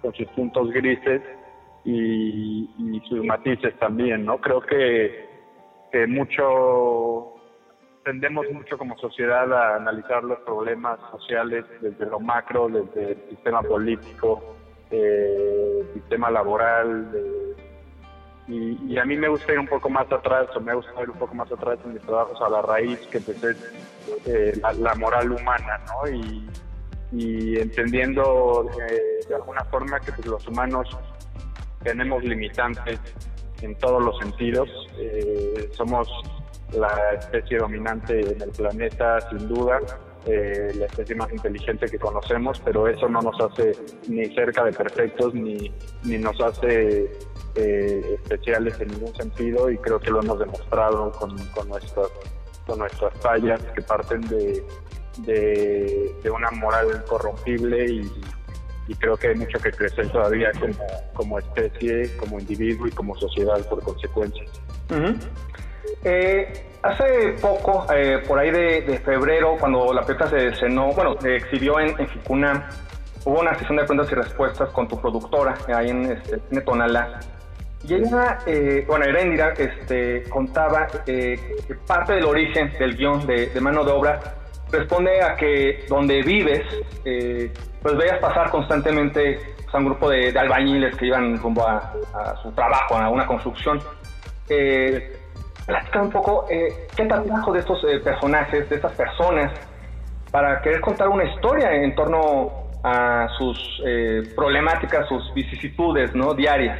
con sus puntos grises y, sus matices también, ¿no? Creo que, que mucho tendemos mucho como sociedad a analizar los problemas sociales desde lo macro, desde el sistema político, eh, sistema laboral, y, a mí me gusta ir un poco más atrás, o me gusta ir un poco más atrás en mis trabajos a la raíz, que pues es eh, la, moral humana, ¿no? Y, entendiendo eh, de alguna forma que pues, los humanos tenemos limitantes en todos los sentidos. Eh, somos la especie dominante en el planeta, sin duda, eh, la especie más inteligente que conocemos, pero eso no nos hace ni cerca de perfectos ni, ni nos hace eh, especiales en ningún sentido y creo que lo hemos demostrado con, con, nuestras, con nuestras fallas que parten de, de, una moral corrompible y, creo que hay mucho que crecer todavía como, como especie, como individuo y como sociedad por consecuencia. Eh, hace poco, eh, por ahí de, febrero, cuando la película se estrenó, bueno, se exhibió en, en hubo una sesión de preguntas y respuestas con tu productora, ahí en este. Y ella, eh, bueno, Erendira, este, contaba eh, que parte del origen del guion de, mano de obra responde a que donde vives, pues veas pasar constantemente a un grupo de, albañiles que iban rumbo a, su trabajo, a una construcción. Eh, platicar un poco eh, qué trabajo de estos eh, personajes, de estas personas, para querer contar una historia en torno a sus eh, problemáticas, sus vicisitudes ¿no? diarias.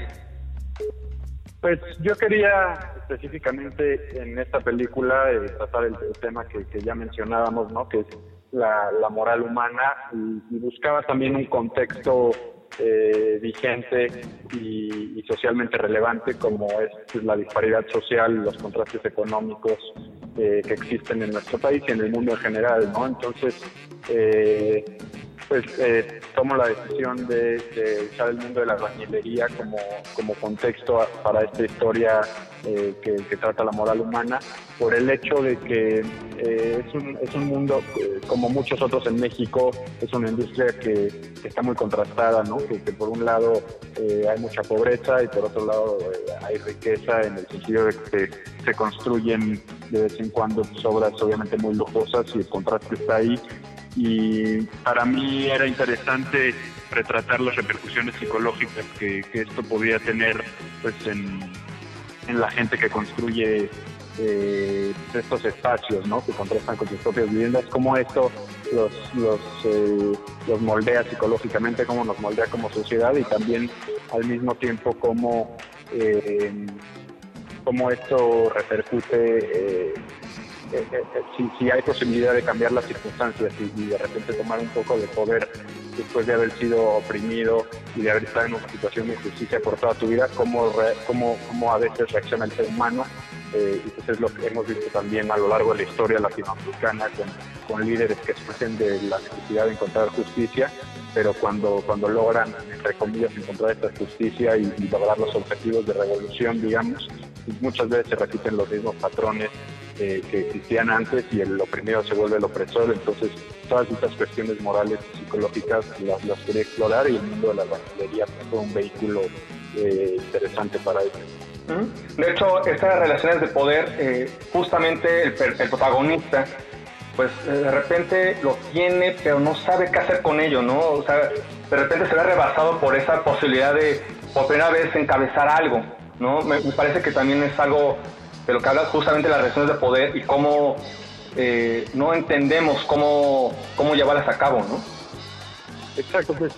Pues yo quería específicamente en esta película tratar el, tema que, ya mencionábamos, ¿no? que es la, moral humana y buscaba también un contexto eh, vigente y, socialmente relevante como es la disparidad social, los contrastes económicos eh, que existen en nuestro país y en el mundo en general, ¿no? Entonces, eh, pues eh, tomo la decisión de, usar el mundo de la albañilería como, como contexto para esta historia eh, que, trata la moral humana, por el hecho de que eh, es, un, es un mundo, como muchos otros en México, es una industria que, está muy contrastada, ¿no? Que, por un lado hay mucha pobreza y por otro lado hay riqueza en el sentido de que se construyen de vez en cuando obras obviamente muy lujosas y el contraste está ahí. Y para mí era interesante retratar las repercusiones psicológicas que, esto podía tener pues en, la gente que construye eh, estos espacios ¿no? que contrastan con sus propias viviendas, cómo esto los, los, eh, los moldea psicológicamente, cómo nos moldea como sociedad y también al mismo tiempo cómo, eh, cómo esto repercute eh, eh, eh, si, hay posibilidad de cambiar las circunstancias y, de repente tomar un poco de poder después de haber sido oprimido y de haber estado en una situación de injusticia por toda tu vida, cómo, cómo, cómo a veces reacciona el ser humano. y eso pues es lo que hemos visto también a lo largo de la historia latinoamericana con, líderes que expresen de la necesidad de encontrar justicia, pero cuando, cuando logran, entre comillas, encontrar esta justicia y lograr los objetivos de revolución, digamos, muchas veces se repiten los mismos patrones eh, que existían antes y el oprimido se vuelve el opresor. Entonces, todas estas cuestiones morales y psicológicas las, las quería explorar y el mundo de la batería fue un vehículo eh, interesante para ello. De hecho, estas relaciones de poder, eh, justamente el, protagonista, pues de repente lo tiene, pero no sabe qué hacer con ello, ¿no? O sea, de repente se ve rebasado por esa posibilidad de por primera vez encabezar algo, ¿no? me parece que también es algo de lo que hablas justamente las relaciones de poder y cómo eh, no entendemos cómo, cómo llevarlas a cabo, ¿no? Exacto, pues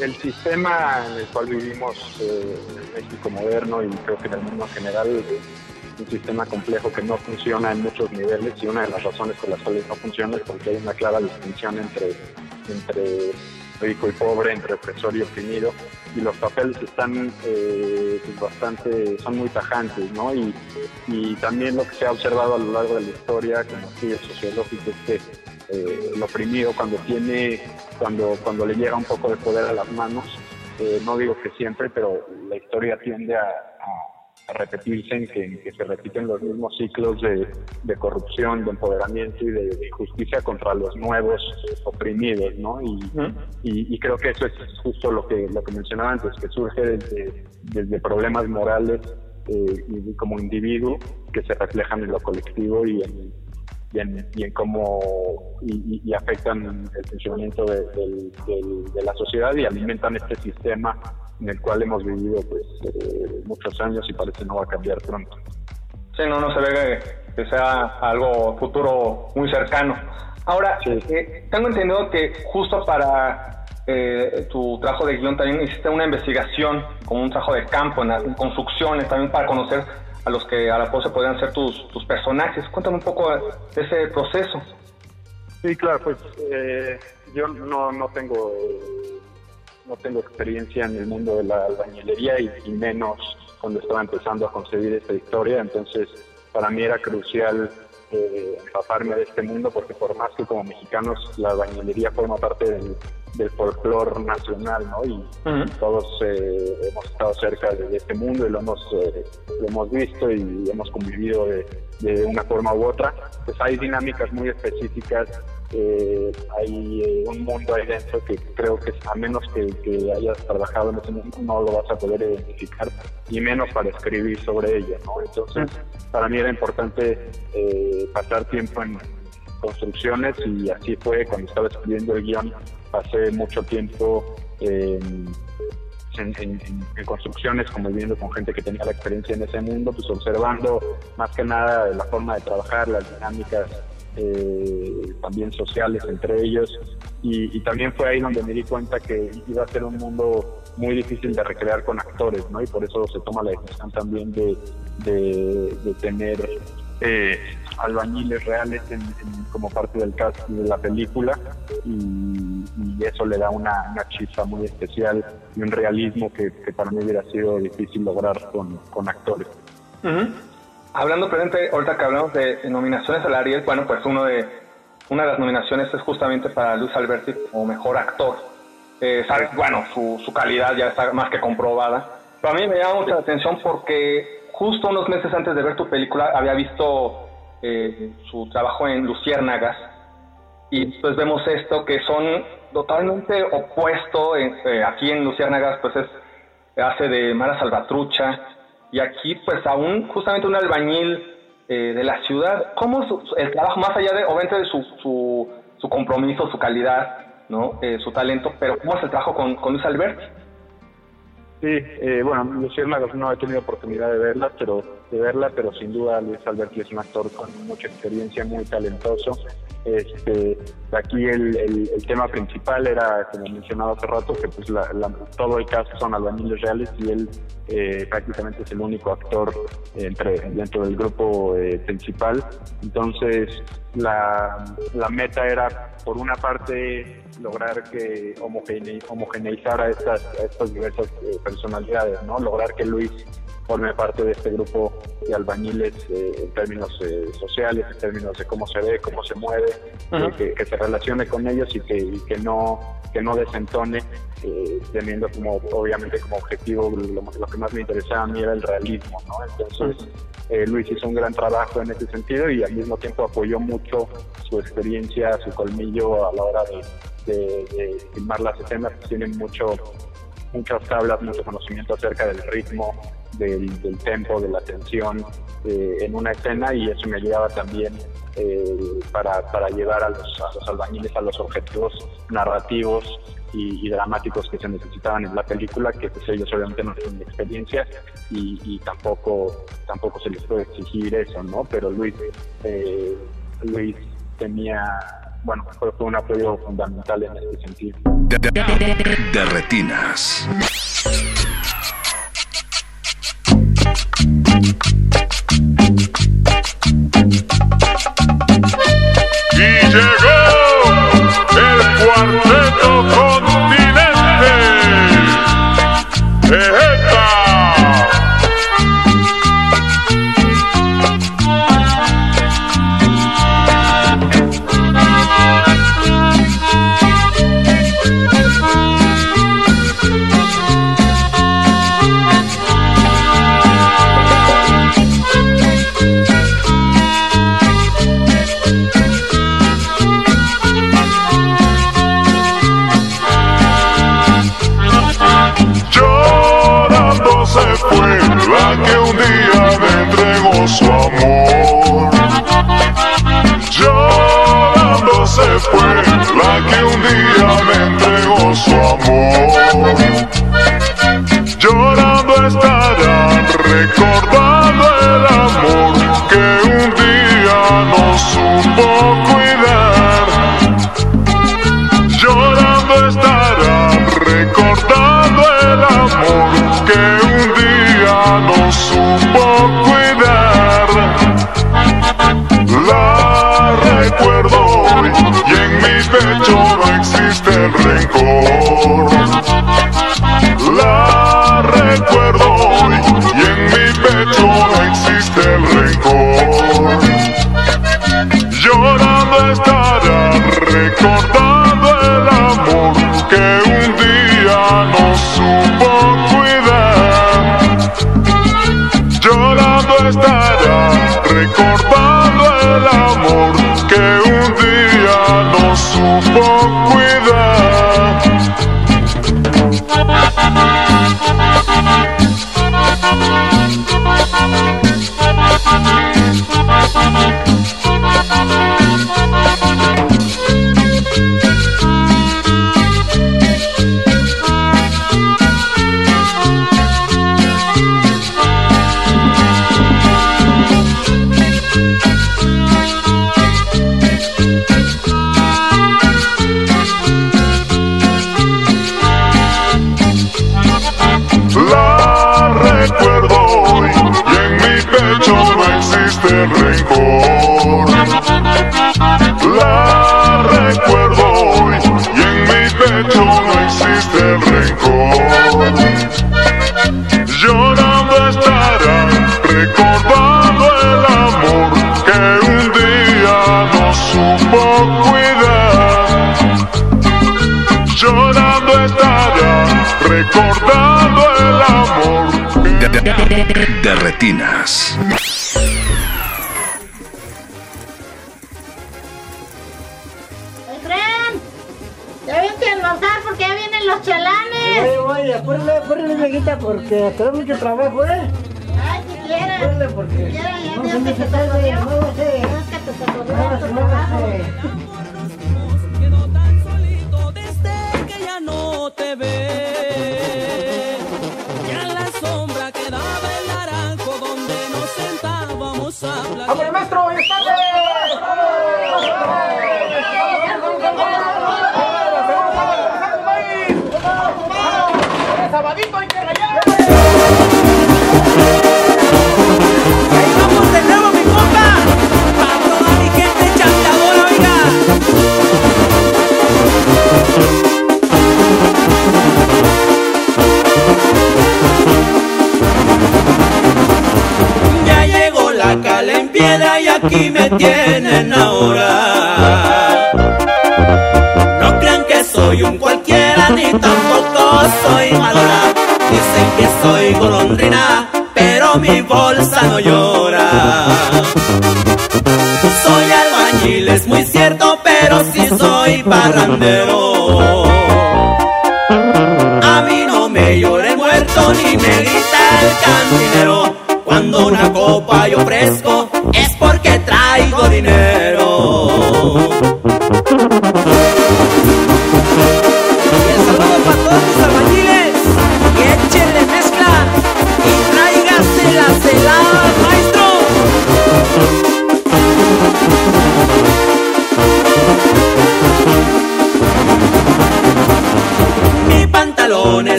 el sistema en el cual vivimos eh, en México moderno y creo que en el mundo en general es un sistema complejo que no funciona en muchos niveles y una de las razones por las cuales no funciona es porque hay una clara distinción entre, entre rico y pobre, entre opresor y oprimido, y los papeles están eh, pues, bastante, son muy tajantes, ¿no? Y, también lo que se ha observado a lo largo de la historia, como estudio sociológico, es que eh, el oprimido cuando tiene, cuando, cuando le llega un poco de poder a las manos, eh, no digo que siempre, pero la historia tiende a repetirse, en que, se repiten los mismos ciclos de, corrupción, de empoderamiento y de, injusticia contra los nuevos oprimidos, ¿no? Y, y, creo que eso es justo lo que, lo que mencionaba antes, que surge desde, desde problemas morales eh, y como individuo que se reflejan en lo colectivo y en, y en, y en cómo y, afectan el funcionamiento de, de, la sociedad y alimentan este sistema en el cual hemos vivido pues eh, muchos años y parece no va a cambiar pronto. Sí, no, no se ve que, sea algo futuro muy cercano. Ahora, eh, tengo entendido que justo para eh, tu trabajo de guion también hiciste una investigación, como un trabajo de campo, en, construcciones, también para conocer a los que a la pose podrían ser tus, tus personajes. Cuéntame un poco de ese proceso. Sí, claro, pues yo no, no tengo no tengo experiencia en el mundo de la albañilería y, menos cuando estaba empezando a concebir esta historia, entonces para mí era crucial eh, empaparme de este mundo porque por más que como mexicanos la albañilería forma parte del, del folclore nacional, ¿no? Y todos eh, hemos estado cerca de, este mundo y lo hemos, eh, lo hemos visto y hemos convivido de, de una forma u otra, pues hay dinámicas muy específicas eh, hay eh, un mundo ahí dentro que creo que a menos que, hayas trabajado en ese mundo no lo vas a poder identificar y menos para escribir sobre ella, ¿no? Entonces, para mí era importante eh, pasar tiempo en construcciones y así fue cuando estaba escribiendo el guion, pasé mucho tiempo en, construcciones, como viviendo con gente que tenía la experiencia en ese mundo, pues observando más que nada la forma de trabajar, las dinámicas eh, también sociales entre ellos y, también fue ahí donde me di cuenta que iba a ser un mundo muy difícil de recrear con actores, ¿no? Y por eso se toma la decisión también de, de, tener eh, albañiles reales como parte del cast de la película y, eso le da una, una, chispa muy especial y un realismo que, para mí hubiera sido difícil lograr con, con actores. Hablando presente, ahorita que hablamos de nominaciones al Ariel, bueno, pues uno de, una de las nominaciones es justamente para Luis Alberti como mejor actor. Eh, bueno, su, su calidad ya está más que comprobada. Pero a mí me llama mucha atención porque justo unos meses antes de ver tu película había visto eh, su trabajo en Luciérnagas y pues vemos esto que son totalmente opuesto. Eh, aquí en Luciérnagas pues es hace de Mara Salvatrucha y aquí pues aún justamente un albañil eh, de la ciudad, ¿cómo es el trabajo más allá de, obviamente de su, su, su compromiso, su calidad, ¿no? Eh, su talento, pero cómo es el trabajo con, con Luis Alberti? Sí, eh, bueno, Luciana no he tenido oportunidad de verla, pero de verla, pero sin duda Luis Alberti es un actor con mucha experiencia, muy talentoso este, aquí el, el, tema principal era, como mencionaba hace rato, que pues todo el caso son albañiles reales y él eh, prácticamente es el único actor entre, dentro del grupo eh, principal. Entonces, la, la, meta era, por una parte, lograr que homogeneizara estas, estas diversas eh, personalidades, ¿no? Lograr que Luis forme parte de este grupo de albañiles eh, en términos eh, sociales, en términos de cómo se ve, cómo se mueve, eh, que, se relacione con ellos y que, que no que no desentone, teniendo como obviamente como objetivo lo, que más me interesaba a mí era el realismo, ¿no? Entonces Luis hizo un gran trabajo en ese sentido y al mismo tiempo apoyó mucho su experiencia, su colmillo a la hora de, de filmar las escenas, tienen mucho muchas tablas, mucho conocimiento acerca del ritmo, del, del tempo, de la tensión eh, en una escena y eso me ayudaba también eh, para, para, llevar a los, albañiles a los objetivos narrativos y, dramáticos que se necesitaban en la película, que pues ellos obviamente no tienen experiencia y, tampoco, tampoco se les puede exigir eso, ¿no? Pero Luis, eh, Luis tenía bueno, fue un apoyo fundamental en este sentido. De, retinas. Y llegó se fue, la que un día me entregó su amor. Llorando estarán recordando el amor que un día no supo.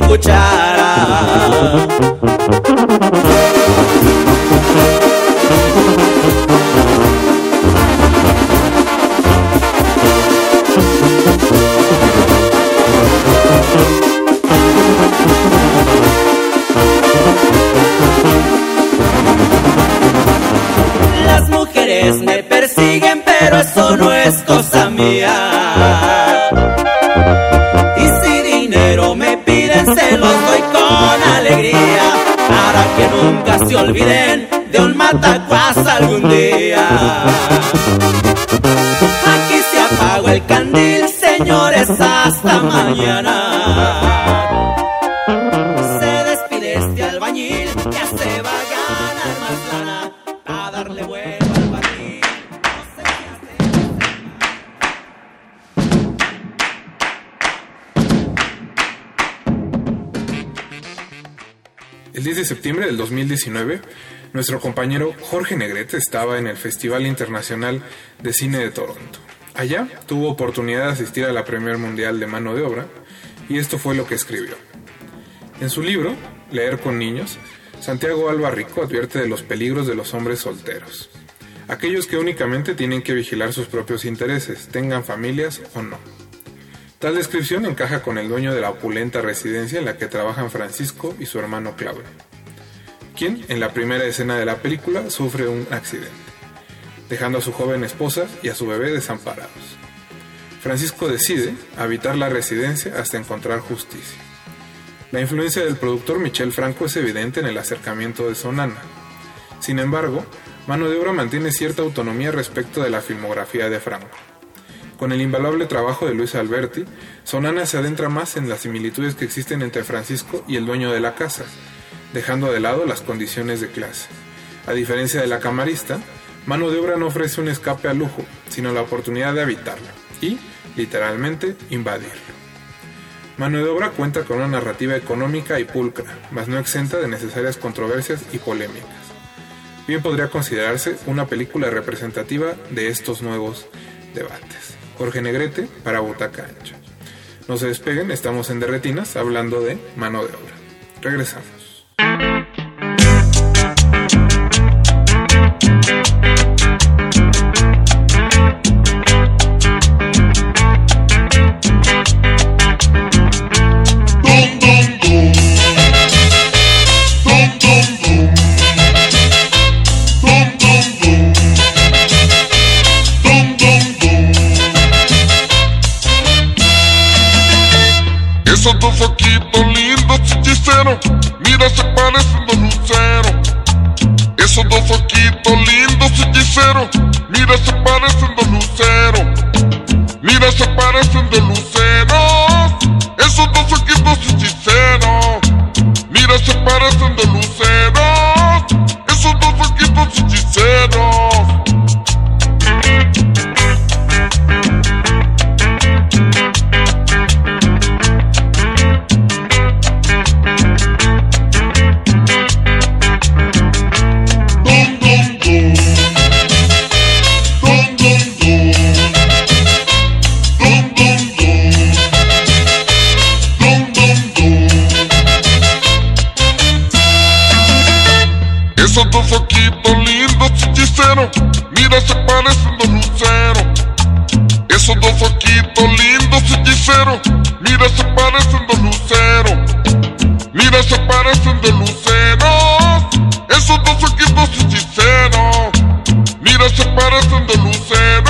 Cuchara. Nuestro compañero Jorge Negrete estaba en el Festival Internacional de Cine de Toronto. Allá tuvo oportunidad de asistir a la Premier Mundial de Mano de Obra y esto fue lo que escribió. En su libro, Leer con Niños, Santiago Alba Rico advierte de los peligros de los hombres solteros. Aquellos que únicamente tienen que vigilar sus propios intereses, tengan familias o no. Tal descripción encaja con el dueño de la opulenta residencia en la que trabajan Francisco y su hermano Claudio, quien en la primera escena de la película sufre un accidente, dejando a su joven esposa y a su bebé desamparados. Francisco decide habitar la residencia hasta encontrar justicia. La influencia del productor Michel Franco es evidente en el acercamiento de Sonana. Sin embargo, Mano de Obra mantiene cierta autonomía respecto de la filmografía de Franco. Con el invaluable trabajo de Luis Alberti, Sonana se adentra más en las similitudes que existen entre Francisco y el dueño de la casa, dejando de lado las condiciones de clase. A diferencia de la camarista, Mano de Obra no ofrece un escape al lujo, sino la oportunidad de habitarlo y, literalmente, invadirlo. Mano de Obra cuenta con una narrativa económica y pulcra, mas no exenta de necesarias controversias y polémicas. Bien podría considerarse una película representativa de estos nuevos debates. Jorge Negrete para Butaca Ancha. No se despeguen, estamos en Derretinas hablando de mano de obra. Regresamos. Esos Dos ojitos lindos hechiceros, mira se parecen dos luceros. Mira se parecen dos luceros. Esos dos ojitos hechiceros, mira se parecen dos luceros. Esos dos ojitos lindos hechiceros, mira se parecen dos luceros. Esos dos ojitos lindos hechiceros, mira se parecen dos luceros. Mira se parecen dos luceros. Esos dos ojitos hechiceros, mira se parecen dos luceros.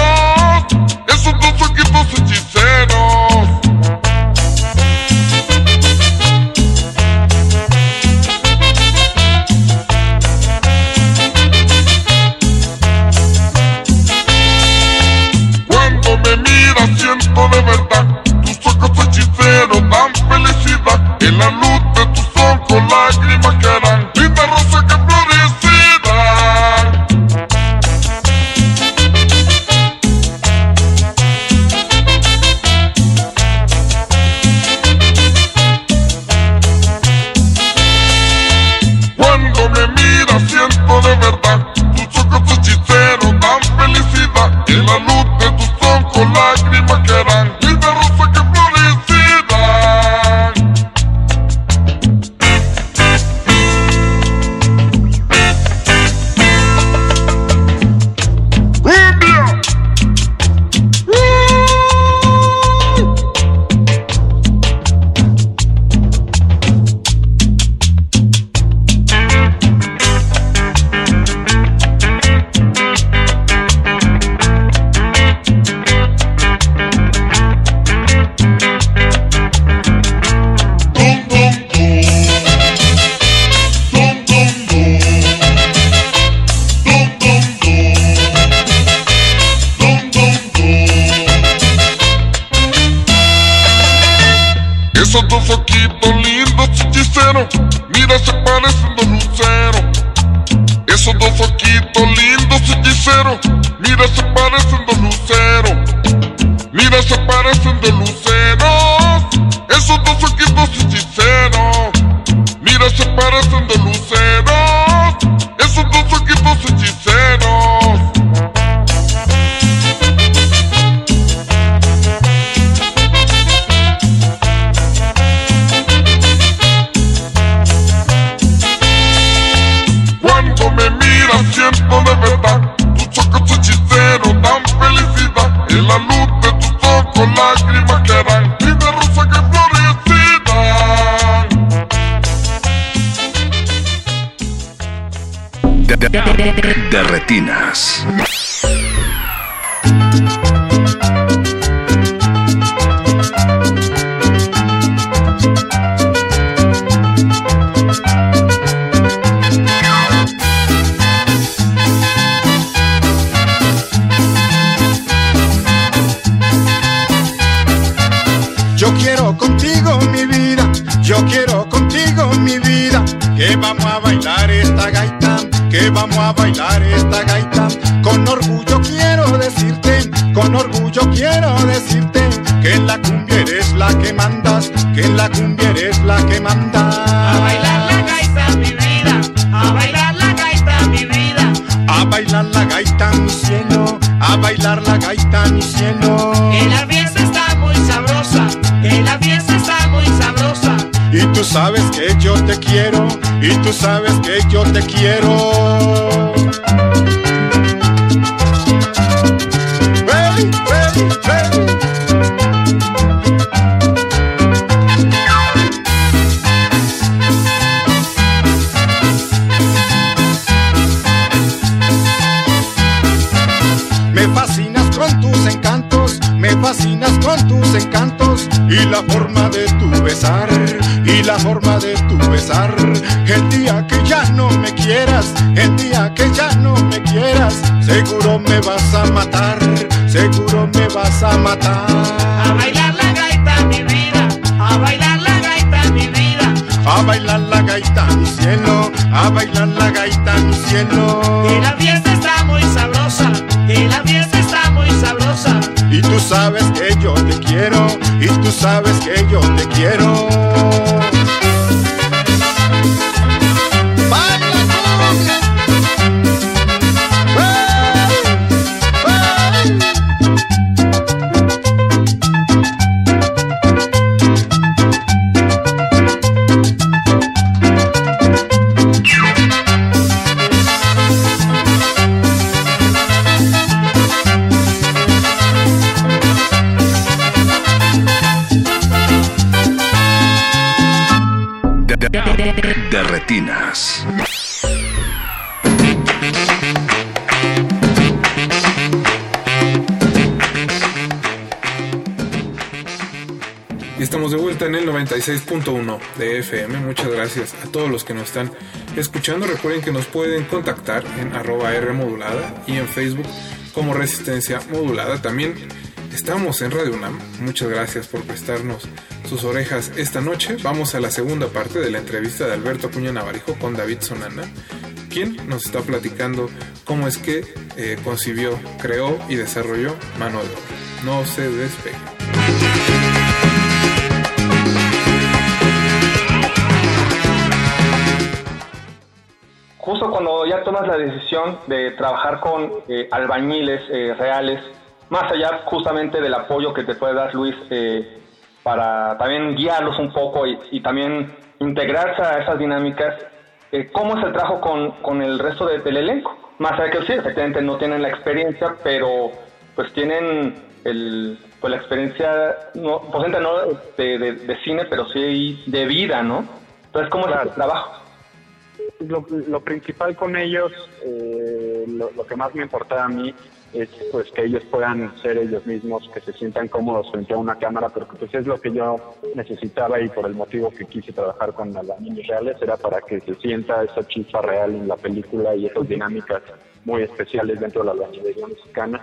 La luz de tus ojos lágrimas rosa que. De, de- de- de retinas. A bailar esta gaita. Con orgullo quiero decirte, con orgullo quiero decirte, que en la cumbia eres la que mandas, que en la cumbia eres la que manda. A bailar la gaita, mi vida. A bailar la gaita, mi vida. A bailar la gaita mi cielo, a bailar la gaita mi cielo. Que la fiesta está muy sabrosa. Que la fiesta está muy sabrosa. Y tú sabes te quiero, y tú sabes que yo te quiero. Me fascinas con tus encantos, me fascinas con tus encantos y la y la forma de tu besar. El día que ya no me quieras, el día que ya no me quieras, seguro me vas a matar, seguro me vas a matar. A bailar la gaita, mi vida. A bailar la gaita, mi vida. A bailar la gaita, mi cielo, a bailar la gaita, mi cielo. Que la fiesta está muy sabrosa. Que la fiesta está muy sabrosa. Y tú sabes que yo te quiero, y tú sabes que yo te quiero. 96.1 de FM. Muchas gracias a todos los que nos están escuchando. Recuerden que nos pueden contactar en arroba R y en Facebook como Resistencia Modulada. También estamos en Radio UNAM. Muchas gracias por prestarnos sus orejas esta noche. Vamos a la segunda parte de la entrevista de Alberto Acuña Navarijo con David Sonana, quien nos está platicando cómo es que eh, concibió, creó y desarrolló Mano de Obra. No se despegue. Justo cuando ya tomas la decisión de trabajar con eh, albañiles eh, reales, más allá justamente del apoyo que te puede dar Luis eh, para también guiarlos un poco y, y también integrarse a esas dinámicas, eh, ¿cómo es el trabajo con, con el resto de- del elenco? Más allá que sí, efectivamente no tienen la experiencia, pero pues tienen el, pues la experiencia, no, posiblemente no de, de- de cine, pero sí de vida, ¿no? Entonces, ¿cómo es el trabajo? Lo, lo principal con ellos, eh, lo, que más me importaba a mí es pues que ellos puedan ser ellos mismos, que se sientan cómodos frente a una cámara, porque pues es lo que yo necesitaba y por el motivo que quise trabajar con las niños reales era para que se sienta esa chispa real en la película y esas dinámicas muy especiales dentro de la albañilería mexicana.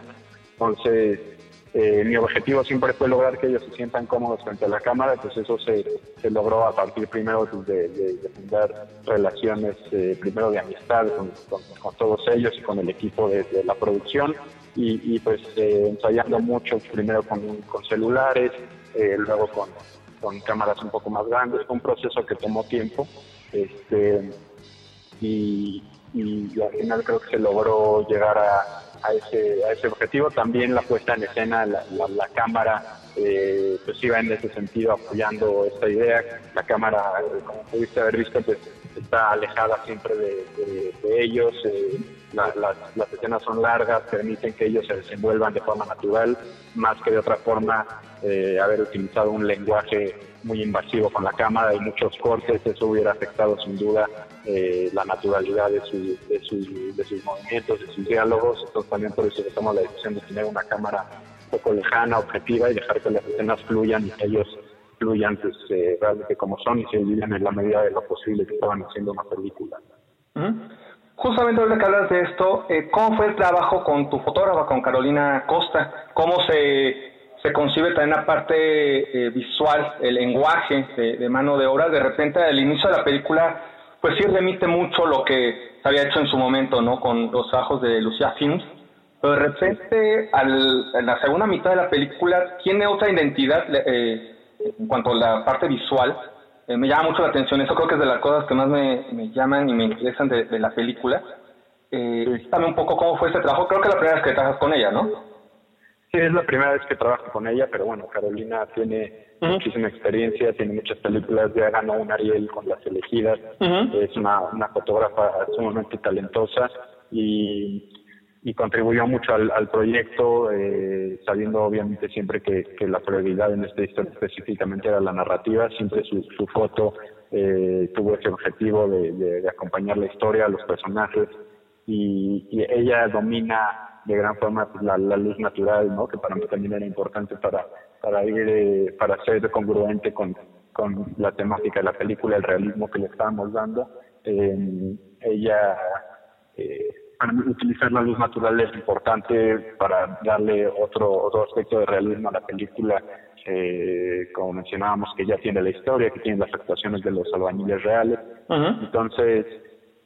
Entonces, eh, mi objetivo siempre fue lograr que ellos se sientan cómodos frente a la cámara, pues eso se, se logró a partir primero de, de, fundar relaciones, eh, primero de amistad con, con, todos ellos y con el equipo de, la producción, y, pues eh, ensayando mucho, primero con, con celulares, luego con, con cámaras un poco más grandes, fue un proceso que tomó tiempo, este, y, y al final creo que se logró llegar a a ese, a ese objetivo. También la puesta en escena, la, la, cámara, eh, pues iba en ese sentido apoyando esta idea. La cámara, eh, como pudiste haber visto, pues está alejada siempre de, de, ellos. Eh, las, las escenas son largas, permiten que ellos se desenvuelvan de forma natural, más que de otra forma eh, haber utilizado un lenguaje muy invasivo con la cámara y muchos cortes, eso hubiera afectado sin duda eh, la naturalidad de, su, de, su, de, sus movimientos, de sus diálogos. Entonces también por eso tomamos la decisión de tener una cámara un poco lejana, objetiva y dejar que las escenas fluyan y que ellos fluyan pues, eh, realmente como son y se vivan en la medida de lo posible que estaban haciendo una película. Justamente ahora que hablas de esto, eh, ¿cómo fue el trabajo con tu fotógrafa, con Carolina Costa? ¿Cómo se se concibe también la parte eh, visual, el lenguaje de, mano de obra. De repente, al inicio de la película, pues sí remite mucho lo que se había hecho en su momento, ¿no? Con los trabajos de Lucía Films. Pero de repente, al, en la segunda mitad de la película, tiene otra identidad eh, en cuanto a la parte visual. Eh, me llama mucho la atención. Eso creo que es de las cosas que más me, me llaman y me interesan de, de la película. Eh, también un poco cómo fue ese trabajo. Creo que la primera vez que trabajas con ella, ¿no? Sí, es la primera vez que trabajo con ella, pero bueno, Carolina tiene muchísima experiencia, tiene muchas películas, ya ganó un Ariel con Las Elegidas, es una, una fotógrafa sumamente talentosa y, y contribuyó mucho al, al proyecto, eh, sabiendo obviamente siempre que, que, la prioridad en esta historia específicamente era la narrativa, siempre su, su foto eh, tuvo ese objetivo de, de, de acompañar la historia, los personajes, y, y ella domina de gran forma pues, la, luz natural, ¿no? que para mí también era importante para, para ir, eh, para ser congruente con, con la temática de la película, el realismo que le estábamos dando. Eh, ella, eh, para mí utilizar la luz natural es importante para darle otro, otro aspecto de realismo a la película, eh, como mencionábamos, que ya tiene la historia, que tiene las actuaciones de los albañiles reales. Entonces,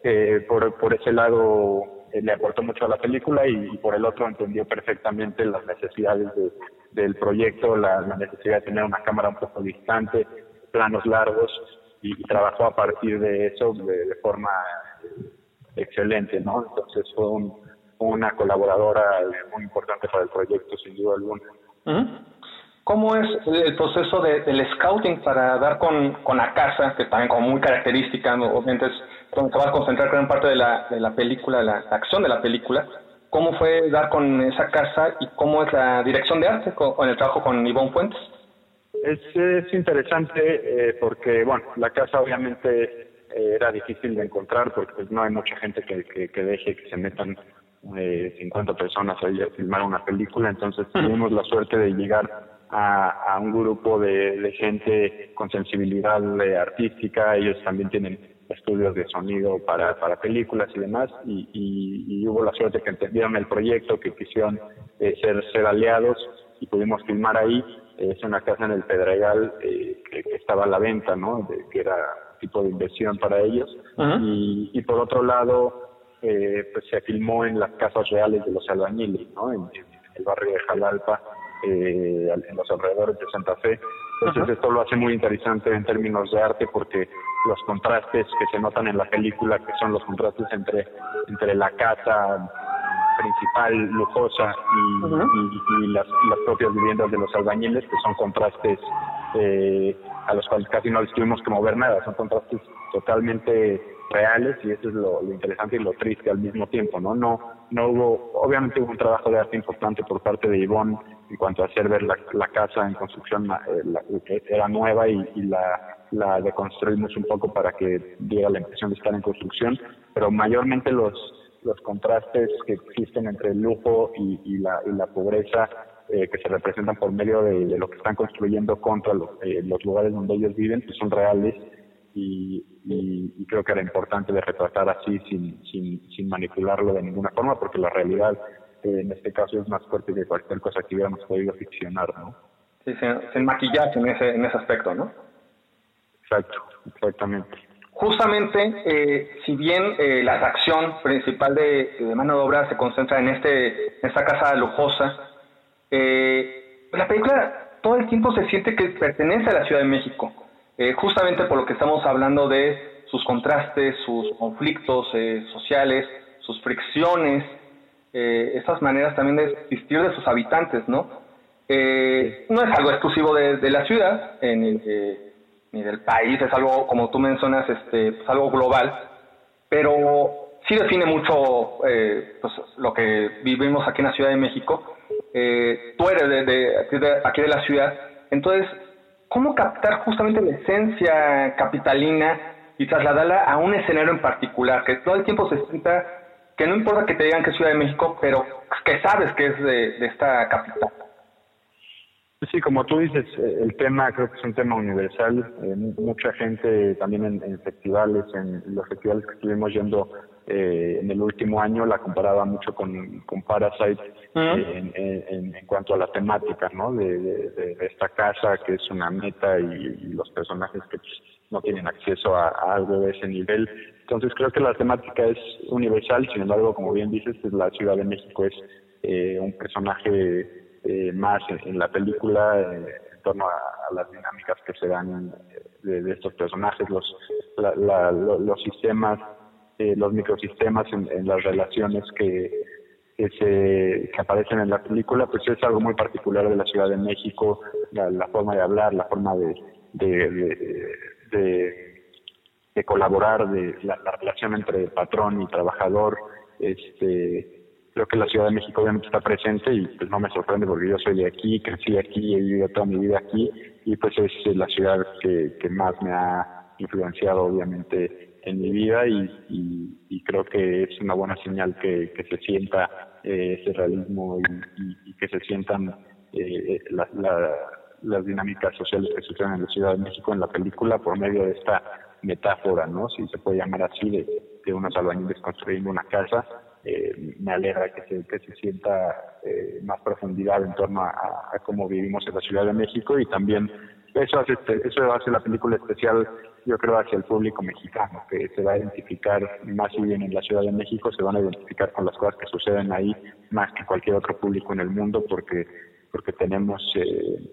eh, por, por ese lado le aportó mucho a la película y, por el otro entendió perfectamente las necesidades del proyecto, la, necesidad de tener una cámara un poco distante, planos largos y, trabajó a partir de eso de, forma excelente, ¿no? Entonces fue una colaboradora muy importante para el proyecto, sin duda alguna. ¿Cómo es el proceso de, del scouting para dar con, con la casa, que también como muy característica, obviamente es donde se va a concentrar gran parte de la, de la película, la, acción de la película? ¿Cómo fue dar con esa casa y cómo es la dirección de arte con, el trabajo con Ivonne Fuentes? Es, es interesante eh, porque, bueno, la casa obviamente eh, era difícil de encontrar porque pues, no hay mucha gente que, que, que deje que se metan eh, 50 personas ahí a filmar una película, entonces tuvimos la suerte de llegar a, a un grupo de, de, gente con sensibilidad eh, artística, ellos también tienen estudios de sonido para, para películas y demás, y, y, hubo la suerte que entendieron el proyecto, que quisieron eh, ser, ser aliados y pudimos filmar ahí. es una casa en el Pedregal eh, que, estaba a la venta, ¿no? que era tipo de inversión para ellos. y, y por otro lado, eh, pues se filmó en las casas reales de los albañiles, ¿no? en el barrio de Jalalpa eh, en los alrededores de Santa Fe. Entonces esto lo hace muy interesante en términos de arte porque los contrastes que se notan en la película, que son los contrastes entre, entre la casa principal lujosa y, las, las, propias viviendas de los albañiles, que son contrastes eh, a los cuales casi no les tuvimos que mover nada, son contrastes totalmente reales y eso es lo, interesante y lo triste al mismo tiempo, ¿no? No, no hubo, obviamente hubo un trabajo de arte importante por parte de Ivonne en cuanto a hacer ver la, la casa en construcción, eh, era nueva y, la, la deconstruimos un poco para que diera la impresión de estar en construcción, pero mayormente los, los contrastes que existen entre el lujo y, y, la, y la pobreza eh, que se representan por medio de, lo que están construyendo contra los, eh, los lugares donde ellos viven, pues son reales y, y, creo que era importante de retratar así sin, sin, sin manipularlo de ninguna forma porque la realidad en este caso es más fuerte que cualquier cosa que hubiéramos podido ficcionar, ¿no? Sí, sin, maquillaje en ese, en ese aspecto, ¿no? Exacto, exactamente. Justamente, eh, si bien eh, la atracción principal de, mano de obra se concentra en este en esta casa lujosa, eh, la película todo el tiempo se siente que pertenece a la Ciudad de México, justamente por lo que estamos hablando de sus contrastes, sus conflictos sociales, sus fricciones, estas maneras también de existir de sus habitantes, ¿no? Eh, no es algo exclusivo de, la ciudad ni, del país, es algo, como tú mencionas, este, pues algo global, pero sí define mucho eh, pues, lo que vivimos aquí en la Ciudad de México. Eh, tú eres de, aquí de la ciudad, entonces, ¿cómo captar justamente la esencia capitalina y trasladarla a un escenario en particular? Que todo el tiempo se sienta que no importa que te digan que es Ciudad de México, pero que sabes que es de esta capital. Sí, como tú dices, eh, el tema creo que es un tema universal. Eh, mucha gente también en, festivales, en los festivales que estuvimos yendo eh, en el último año, la comparaba mucho con, con Parasite en, cuanto a la temática, ¿no? De, esta casa que es una meta y, los personajes que pues, no tienen acceso a, algo de ese nivel. Entonces creo que la temática es universal. Sin embargo, como bien dices, pues, la Ciudad de México es un personaje eh, más en, la película eh, en torno a, las dinámicas que se dan eh, de, estos personajes, los, los sistemas, los microsistemas en, las relaciones que, que, se, aparecen en la película, pues es algo muy particular de la Ciudad de México, la, forma de hablar, la forma de, de, de, colaborar, de la, la, relación entre patrón y trabajador, este creo que la Ciudad de México obviamente está presente y pues no me sorprende porque yo soy de aquí, crecí aquí, he vivido toda mi vida aquí y pues es la ciudad que, que más me ha influenciado obviamente en mi vida y, y, creo que es una buena señal que, se sienta eh, ese realismo y, que se sientan eh, las dinámicas sociales que suceden en la Ciudad de México en la película por medio de esta metáfora, ¿no? Si se puede llamar así, de, unos albañiles construyendo una casa eh, me alegra que se, que se sienta eh, más profundidad en torno a, cómo vivimos en la Ciudad de México y también eso hace, eso hace la película especial, yo creo, hacia el público mexicano, que se va a identificar más si bien en la Ciudad de México, se van a identificar con las cosas que suceden ahí más que cualquier otro público en el mundo porque, porque tenemos, eh,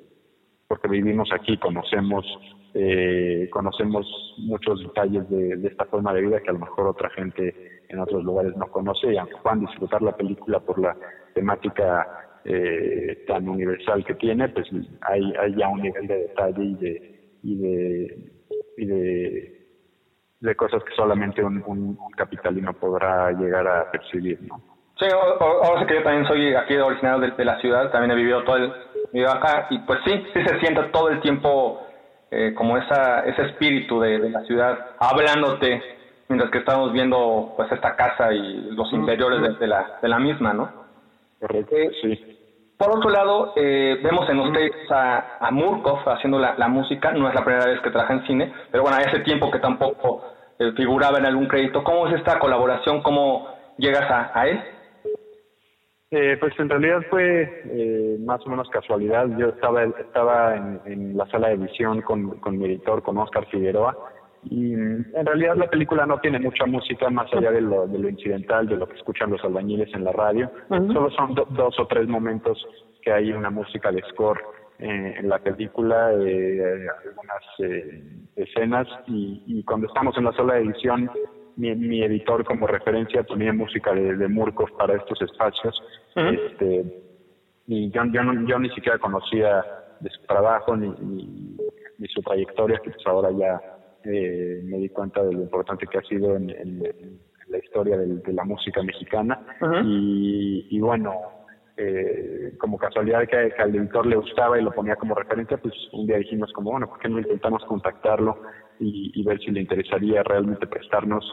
porque vivimos aquí, conocemos eh, conocemos muchos detalles de, esta forma de vida que a lo mejor otra gente en otros lugares no conoce y aunque puedan disfrutar la película por la temática eh, tan universal que tiene, pues hay, hay ya un nivel de detalle y de y de, y de, de cosas que solamente un, un, capitalino podrá llegar a percibir, ¿no? Sí, ahora sé que yo también soy aquí originario de, la ciudad, también he vivido todo el vivido acá y pues sí, sí se siente todo el tiempo eh, como esa, ese espíritu de, la ciudad hablándote mientras que estamos viendo pues esta casa y los interiores de, la, de la misma, ¿no? Correcto, sí. Por otro lado, eh, vemos en ustedes a, a Murkov haciendo la, música, no es la primera vez que trabaja en cine, pero bueno, ese tiempo que tampoco figuraba en algún crédito. ¿Cómo es esta colaboración? ¿Cómo llegas a, a él? Eh, pues en realidad fue eh, más o menos casualidad. Yo estaba estaba en, la sala de edición con, con mi editor, con Oscar Figueroa, y en realidad la película no tiene mucha música más allá de lo, de lo incidental, de lo que escuchan los albañiles en la radio. Solo son dos o tres momentos que hay una música de score eh, en la película, eh, algunas escenas, y, y cuando estamos en la sala de edición mi, editor como referencia ponía música de, de Murkov para estos espacios. este, y yo, yo, yo, ni siquiera conocía de su trabajo ni, ni, su trayectoria, que pues ahora ya eh, me di cuenta de lo importante que ha sido en, la historia de, la música mexicana. y, y, bueno, eh, como casualidad que, que, al editor le gustaba y lo ponía como referencia, pues un día dijimos como, bueno, ¿por qué no intentamos contactarlo y, ver si le interesaría realmente prestarnos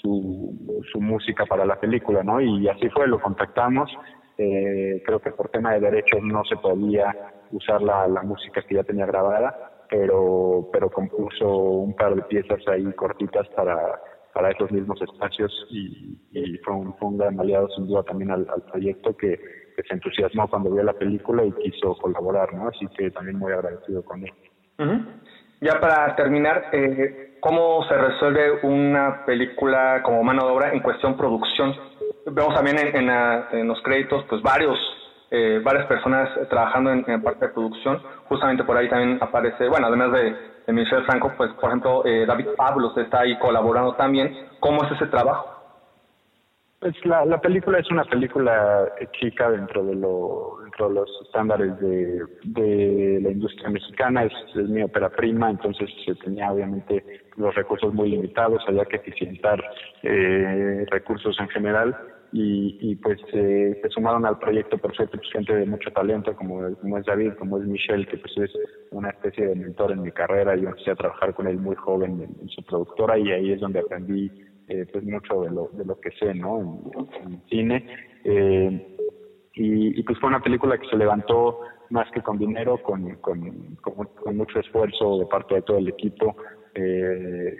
su, su música para la película, ¿no? Y así fue, lo contactamos. Eh, creo que por tema de derechos no se podía usar la, la música que ya tenía grabada, pero, pero compuso un par de piezas ahí cortitas para, para esos mismos espacios y, fue, un, fue, un, gran aliado sin duda también al, proyecto que, se entusiasmó cuando vio la película y quiso colaborar, ¿no? Así que también muy agradecido con él. Ya para terminar, eh, ¿cómo se resuelve una película como mano de obra en cuestión producción? Vemos también en, en, los créditos, pues varios eh, varias personas trabajando en, en, parte de producción. Justamente por ahí también aparece, bueno, además de, de Michelle Franco, pues por ejemplo eh, David Pablos está ahí colaborando también. ¿Cómo es ese trabajo? Pues la, la película es una película chica dentro de, lo, dentro de los estándares de, de la industria mexicana, es, es mi ópera prima, entonces se tenía obviamente los recursos muy limitados, había que eficientar eh, recursos en general y, y pues eh, se sumaron al proyecto suerte pues, gente de mucho talento como, como es David, como es Michelle, que pues es una especie de mentor en mi carrera, yo empecé a trabajar con él muy joven en, su productora y ahí es donde aprendí eh, pues mucho de lo, de lo que sé, ¿no? En, cine. Eh, y, y, pues fue una película que se levantó más que con dinero, con, con, con, mucho esfuerzo de parte de todo el equipo. Eh,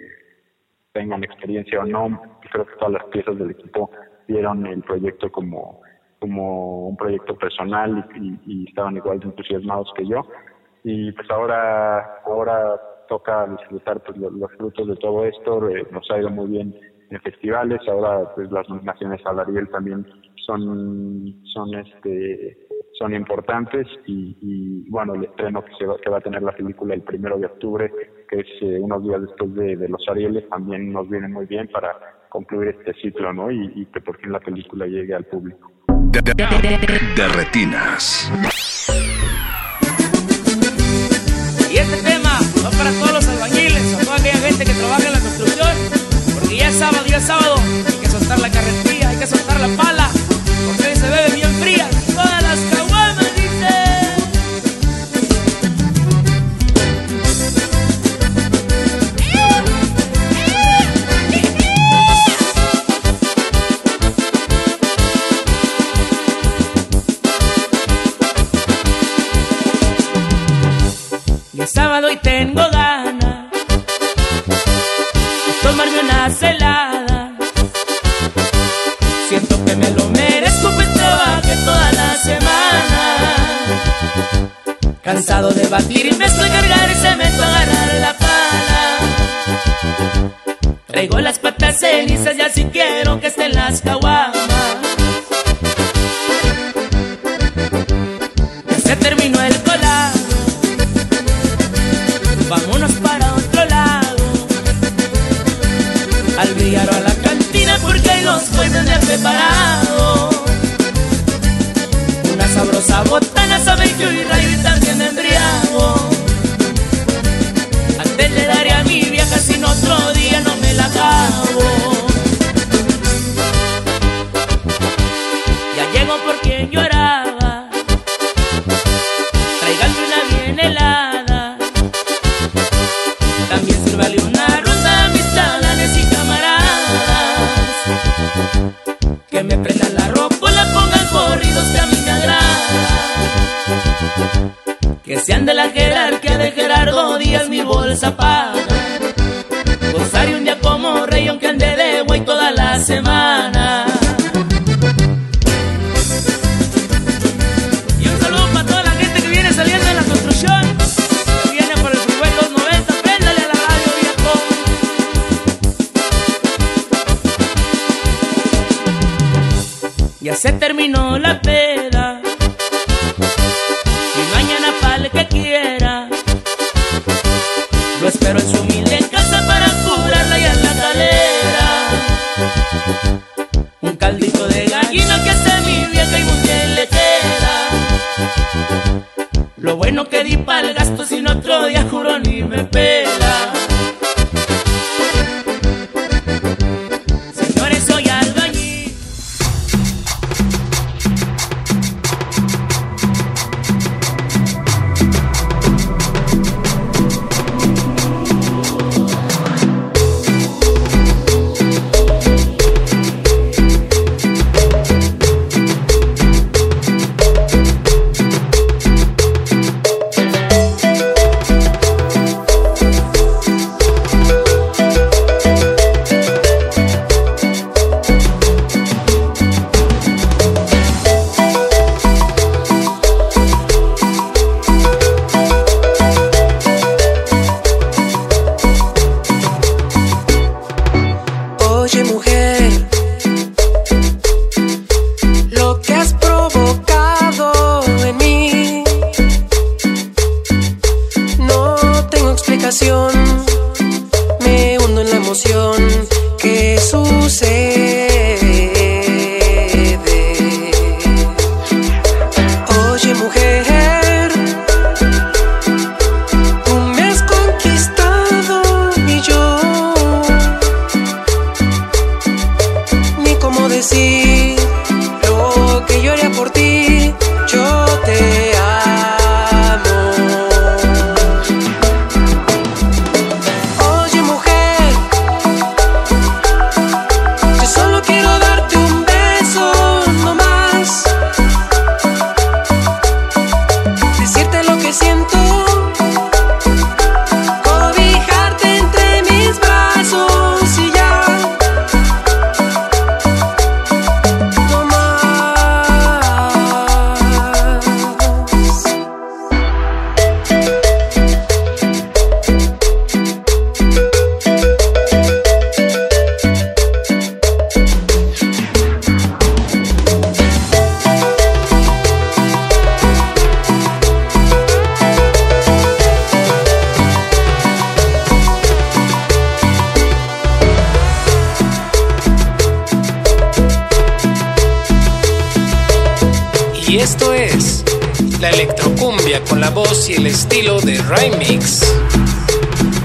tengan experiencia o no, creo que todas las piezas del equipo vieron el proyecto como, como un proyecto personal y, estaban igual de entusiasmados que yo. Y pues ahora, ahora toca disfrutar pues, los, frutos de todo esto, eh, nos ha ido muy bien en festivales, ahora pues las nominaciones a Ariel también son, son este son importantes. Y, bueno el estreno que se va, que va a tener la película el primero de octubre que es eh, unos días después de, de los Arieles también nos viene muy bien para concluir este ciclo, ¿no? Y, que por fin la película llegue al público. De, retinas. Que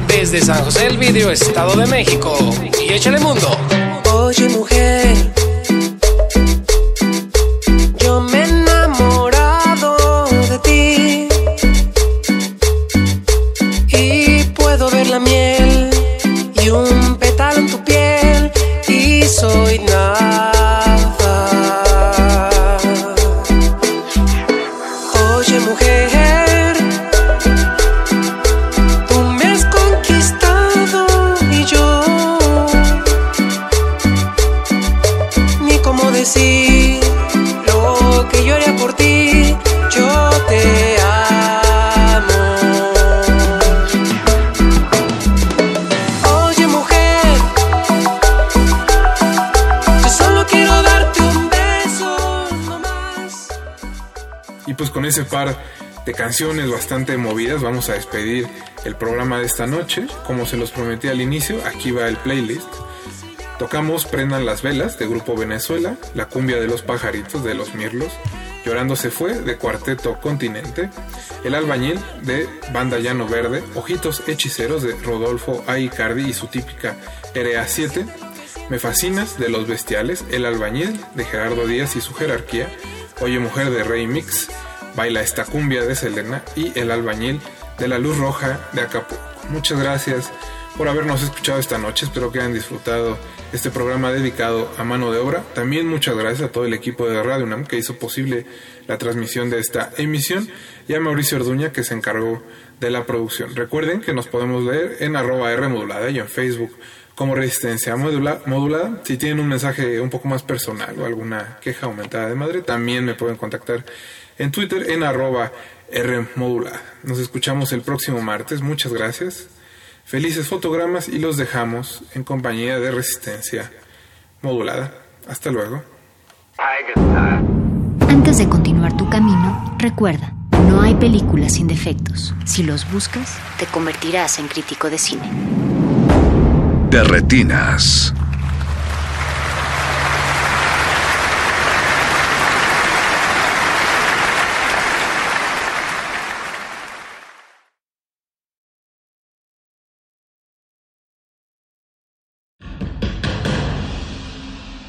Desde San José del Video, Estado de México. Y échale mundo. Oye mujer, ese par de canciones bastante movidas vamos a despedir el programa de esta noche. Como se los prometí al inicio, aquí va el playlist. Tocamos Prendan las velas de Grupo Venezuela, La cumbia de los pajaritos de Los Mirlos, Llorando se fue de Cuarteto Continente, El albañil de Banda Llano Verde, Ojitos hechiceros de Rodolfo A. Icardi y su típica RA7, Me fascinas de Los Bestiales, El albañil de Gerardo Díaz y su jerarquía, Oye Mujer de Rey Mix, Baila esta cumbia de Selena y El albañil de La Luz Roja de Acapulco. Muchas gracias por habernos escuchado esta noche. Espero que hayan disfrutado este programa dedicado a mano de obra. También muchas gracias a todo el equipo de Radio UNAM que hizo posible la transmisión de esta emisión y a Mauricio Orduña que se encargó de la producción. Recuerden que nos podemos leer en arroba R y en Facebook como Resistencia modula- Modulada. Si tienen un mensaje un poco más personal o alguna queja aumentada de madre, también me pueden contactar en Twitter en arroba R modulada. Nos escuchamos el próximo martes. Muchas gracias. Felices fotogramas y los dejamos en compañía de Resistencia Modulada. Hasta luego. Antes de continuar tu camino, recuerda, no hay películas sin defectos. Si los buscas, te convertirás en crítico de cine. De retinas.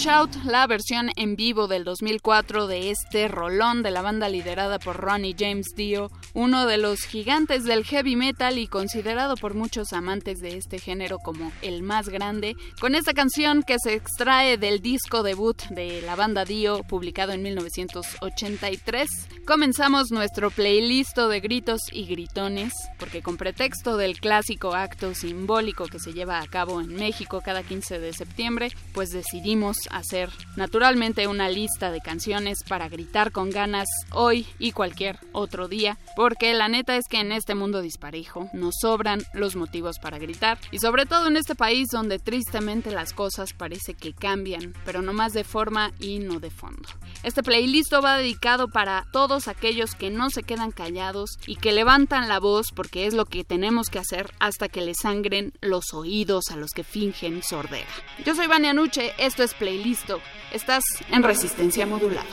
Shout, la versión en vivo del 2004 de este rolón de la banda liderada por Ronnie James Dio, uno de los gigantes del heavy metal y considerado por muchos amantes de este género como el más grande, con esta canción que se extrae del disco debut de la banda Dio, publicado en 1983. Comenzamos nuestro playlist de gritos y gritones, porque con pretexto del clásico acto simbólico que se lleva a cabo en México cada 15 de septiembre, pues decidimos hacer naturalmente una lista de canciones para gritar con ganas hoy y cualquier otro día, porque la neta es que en este mundo disparejo nos sobran los motivos para gritar, y sobre todo en este país donde tristemente las cosas parece que cambian, pero no más de forma y no de fondo. Este playlist va dedicado para todos aquellos que no se quedan callados y que levantan la voz porque es lo que tenemos que hacer hasta que le sangren los oídos a los que fingen sordera. Yo soy Vania Nuche, esto es Playlisto. Estás en resistencia modulada.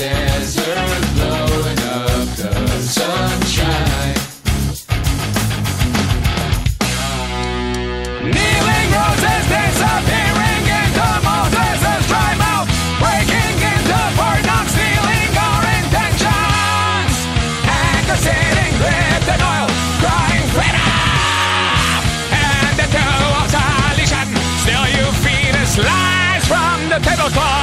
desert blowing up the sunshine. Kneeling roses disappearing dry mouth, breaking into not stealing our intentions. Crying. And the two of still you feed us lies from the tablecloth.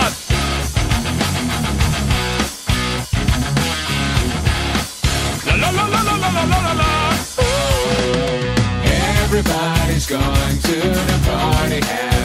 Everybody's going to the party.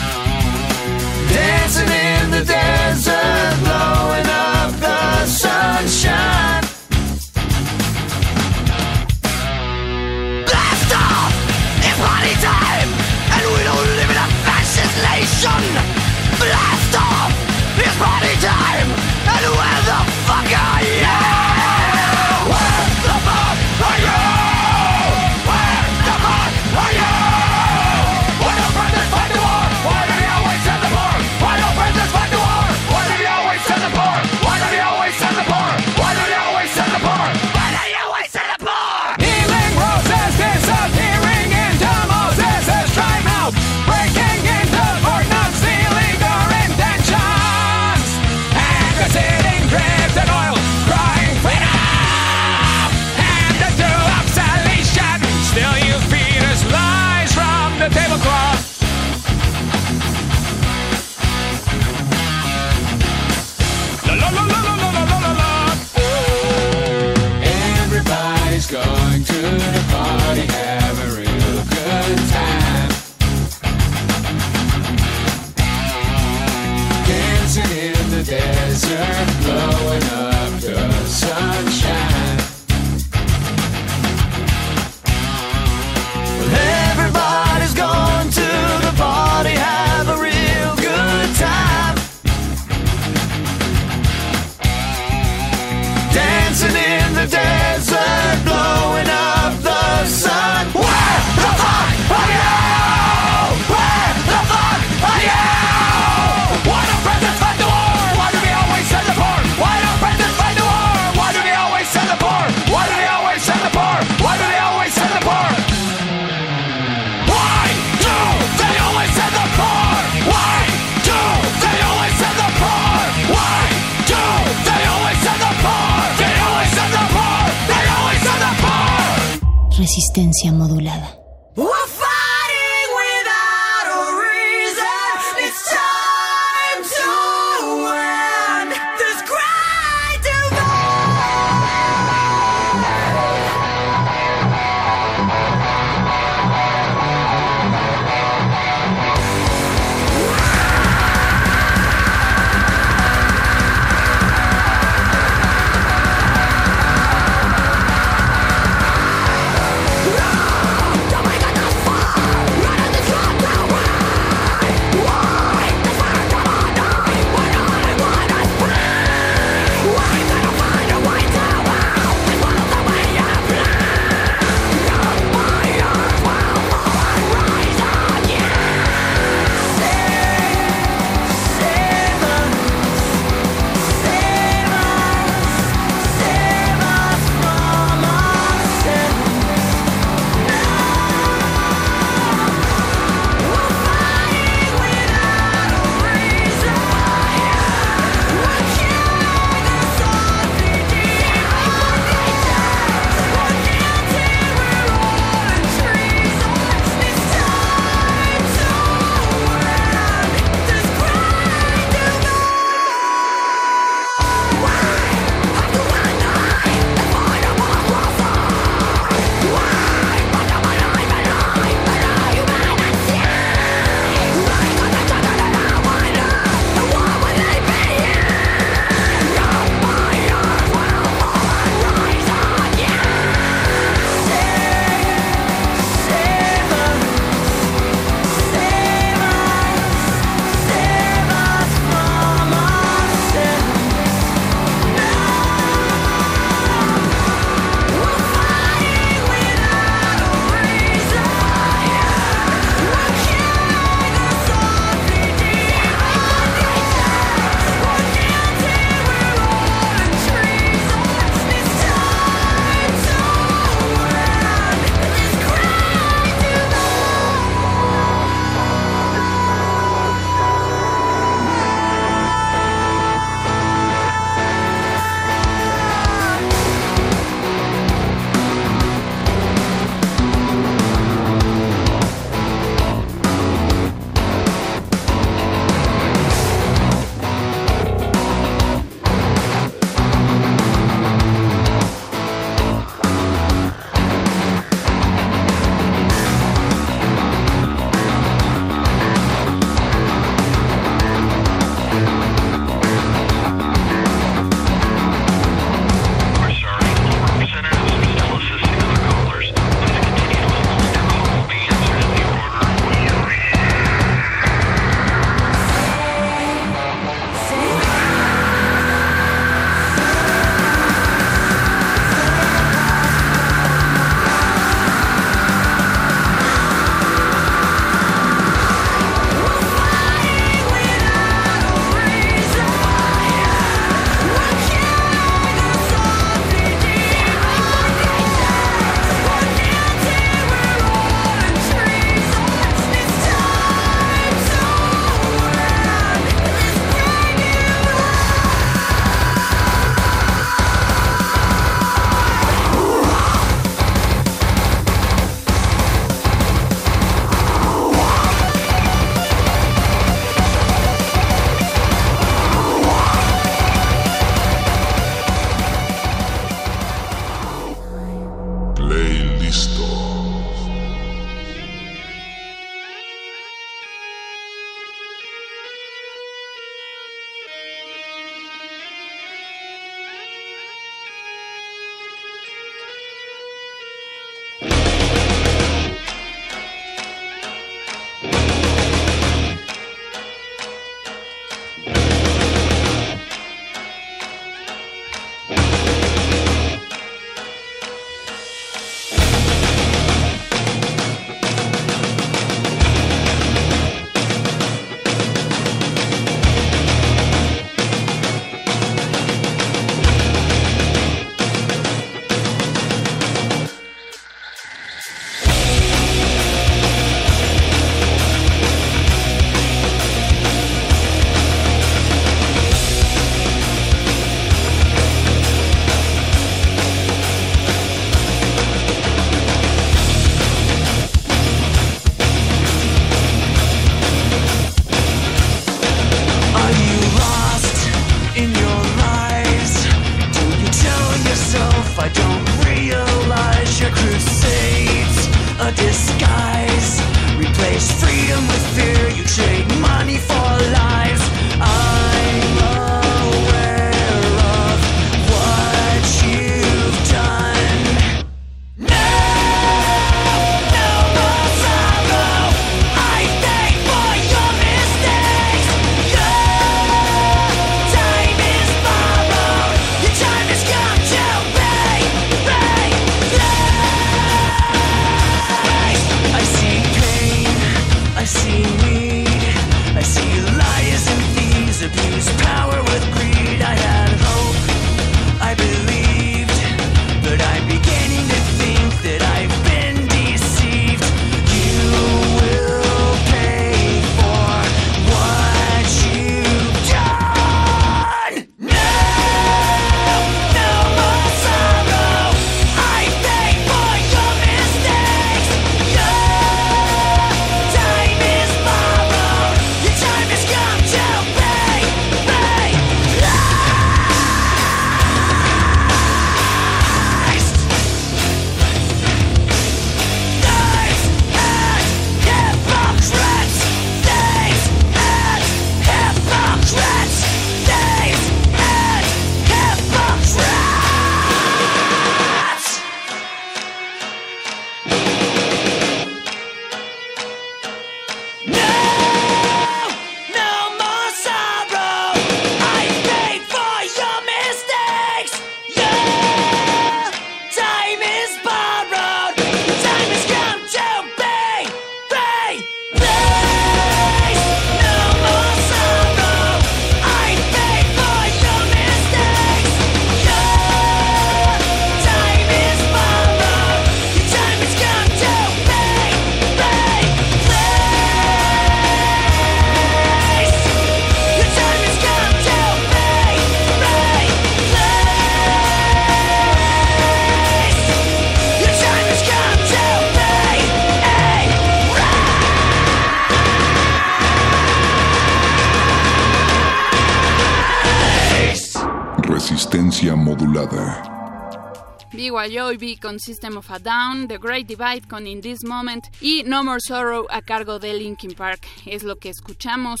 System of a Down, The Great Divide con In This Moment y No More Sorrow a cargo de Linkin Park. Es lo que escuchamos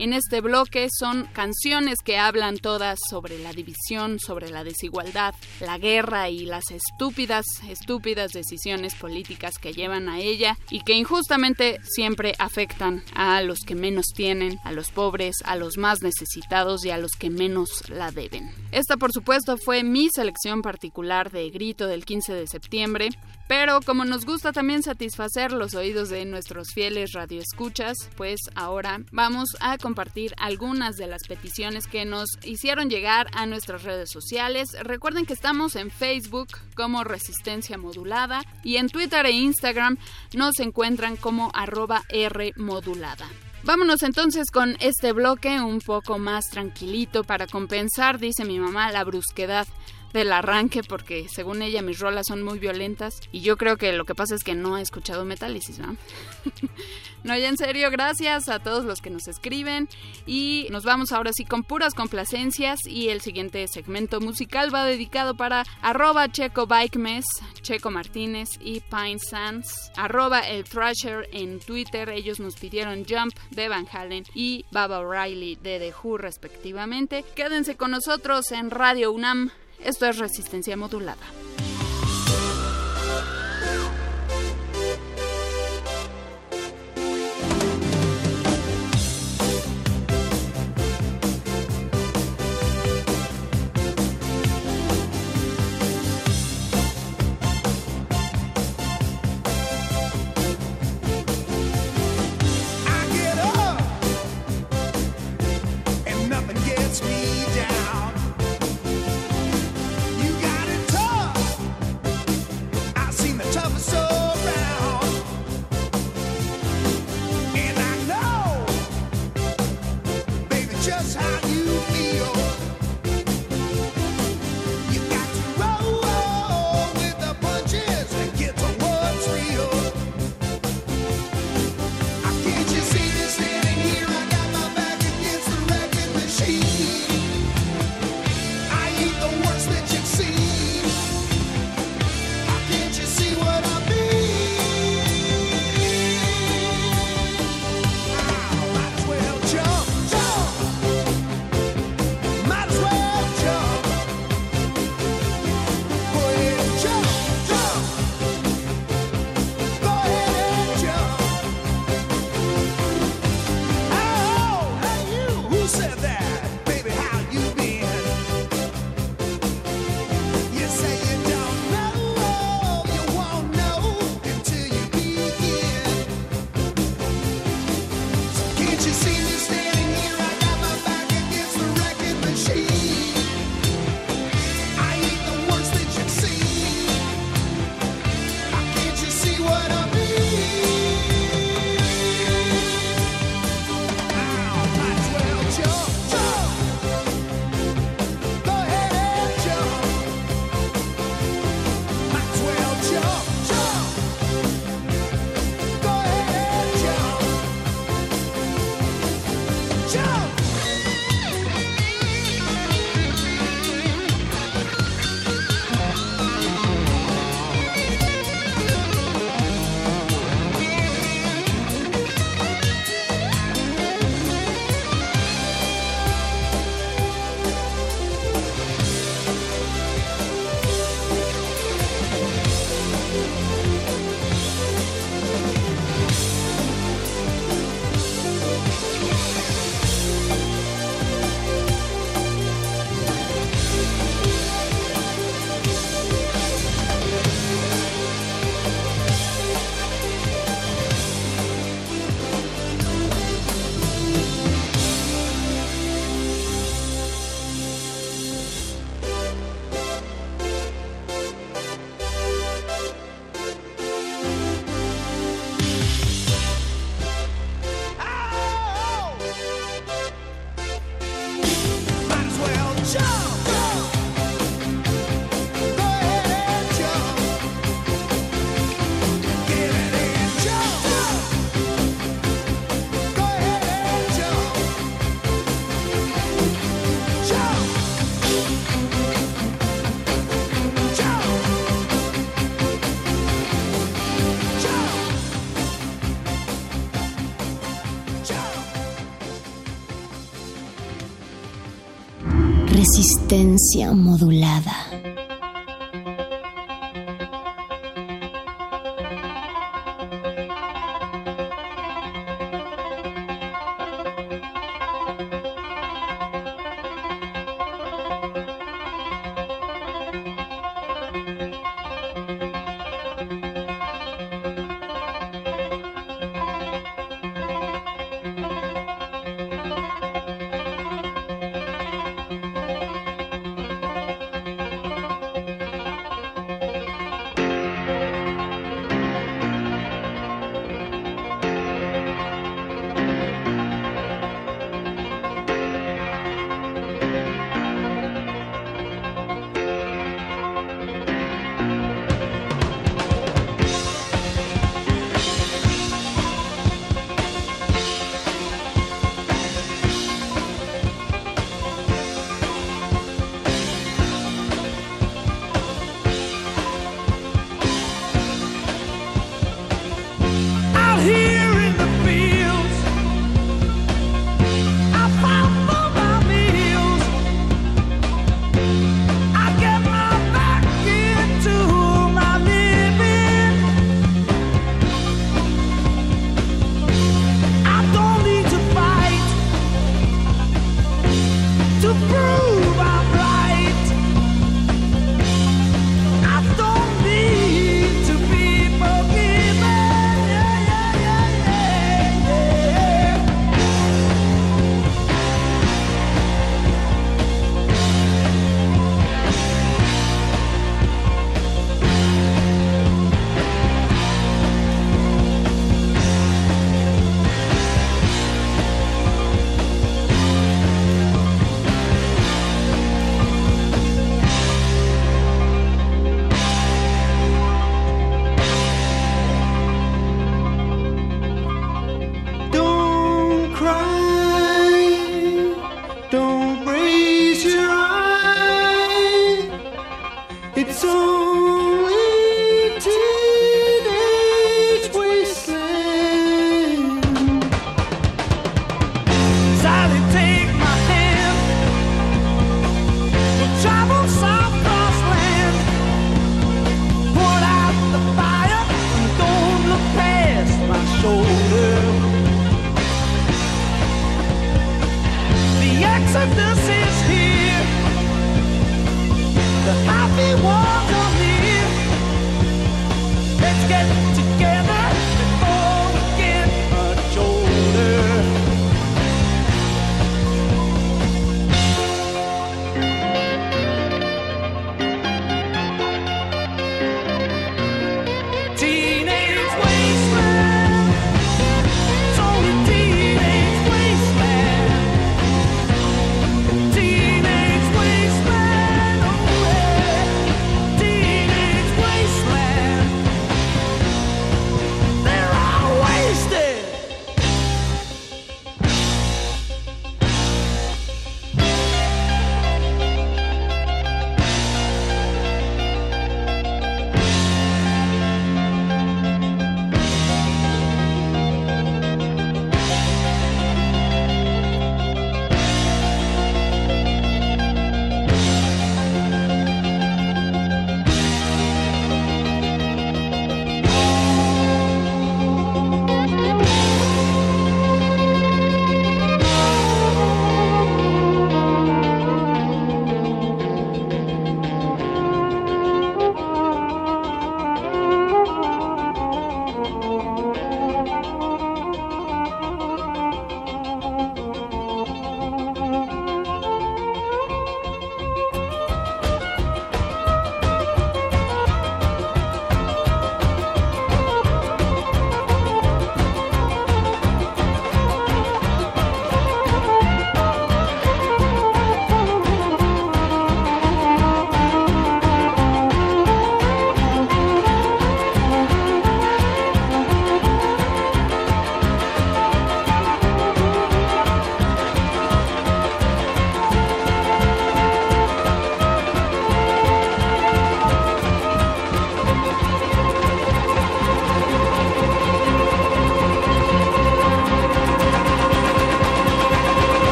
en este bloque son canciones que hablan todas sobre la división, sobre la desigualdad, la guerra y las estúpidas, estúpidas decisiones políticas que llevan a ella y que injustamente siempre afectan a los que menos tienen, a los pobres, a los más necesitados y a los que menos la deben. Esta por supuesto fue mi selección particular de Grito del 15 de septiembre. Pero como nos gusta también satisfacer los oídos de nuestros fieles radioescuchas, pues ahora vamos a compartir algunas de las peticiones que nos hicieron llegar a nuestras redes sociales. Recuerden que estamos en Facebook como Resistencia Modulada y en Twitter e Instagram nos encuentran como arroba R modulada. Vámonos entonces con este bloque un poco más tranquilito para compensar, dice mi mamá, la brusquedad del arranque porque según ella mis rolas son muy violentas y yo creo que lo que pasa es que no he escuchado Metálisis, ¿no? <laughs> no, ya en serio, gracias a todos los que nos escriben y nos vamos ahora sí con puras complacencias y el siguiente segmento musical va dedicado para arroba Checo Bike Mess, Checo Martínez y Pine Sands, arroba el Thrasher en Twitter, ellos nos pidieron Jump de Van Halen y Baba O'Reilly de The Who respectivamente. Quédense con nosotros en Radio UNAM esto es resistencia modulada. Resistencia modulada.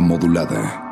Modulada.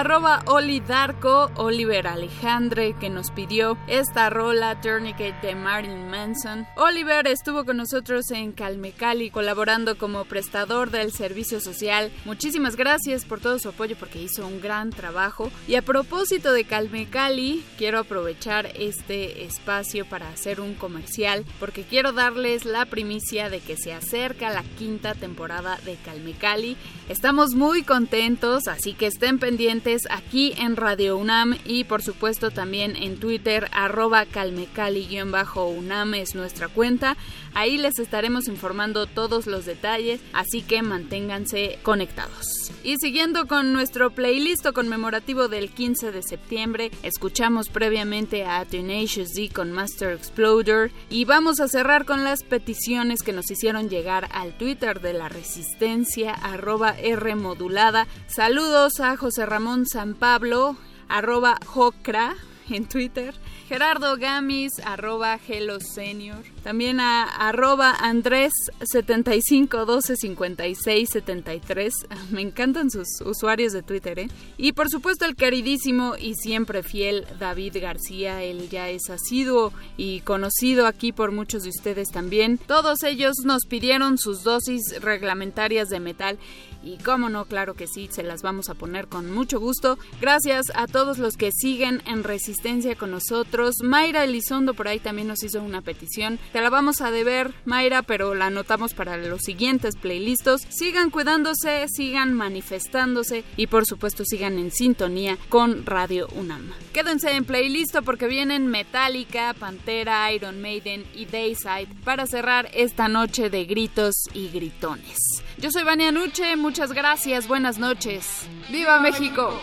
arroba Darko Oliver Alejandre que nos pidió esta rola Tourniquet de Marilyn Manson. Oliver estuvo con nosotros en Calmecali colaborando como prestador del servicio social. Muchísimas gracias por todo su apoyo porque hizo un gran trabajo. Y a propósito de Calmecali, quiero aprovechar este espacio para hacer un comercial porque quiero darles la primicia de que se acerca la quinta temporada de Calmecali. Estamos muy contentos, así que estén pendientes aquí en Radio UNAM y por supuesto también en Twitter arroba calmecali-unam es nuestra cuenta. Ahí les estaremos informando todos los detalles, así que manténganse conectados. Y siguiendo con nuestro playlist conmemorativo del 15 de septiembre, escuchamos previamente a Tenacious D con Master Exploder y vamos a cerrar con las peticiones que nos hicieron llegar al Twitter de la Resistencia, arroba R. Saludos a José Ramón San Pablo, arroba Jocra en Twitter. Gerardo Gamis, arroba Hello Senior. También a arroba Andrés 75125673. <laughs> Me encantan sus usuarios de Twitter, ¿eh? Y por supuesto el queridísimo y siempre fiel David García. Él ya es asiduo y conocido aquí por muchos de ustedes también. Todos ellos nos pidieron sus dosis reglamentarias de metal y cómo no, claro que sí, se las vamos a poner con mucho gusto. Gracias a todos los que siguen en resistencia con nosotros. Mayra Elizondo por ahí también nos hizo una petición. Te la vamos a deber, Mayra, pero la anotamos para los siguientes playlists. Sigan cuidándose, sigan manifestándose y por supuesto sigan en sintonía con Radio UNAM. Quédense en playlist porque vienen Metallica, Pantera, Iron Maiden y Dayside para cerrar esta noche de gritos y gritones. Yo soy Vania Nuche, muchas gracias, buenas noches. ¡Viva México!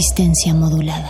Resistencia modulada.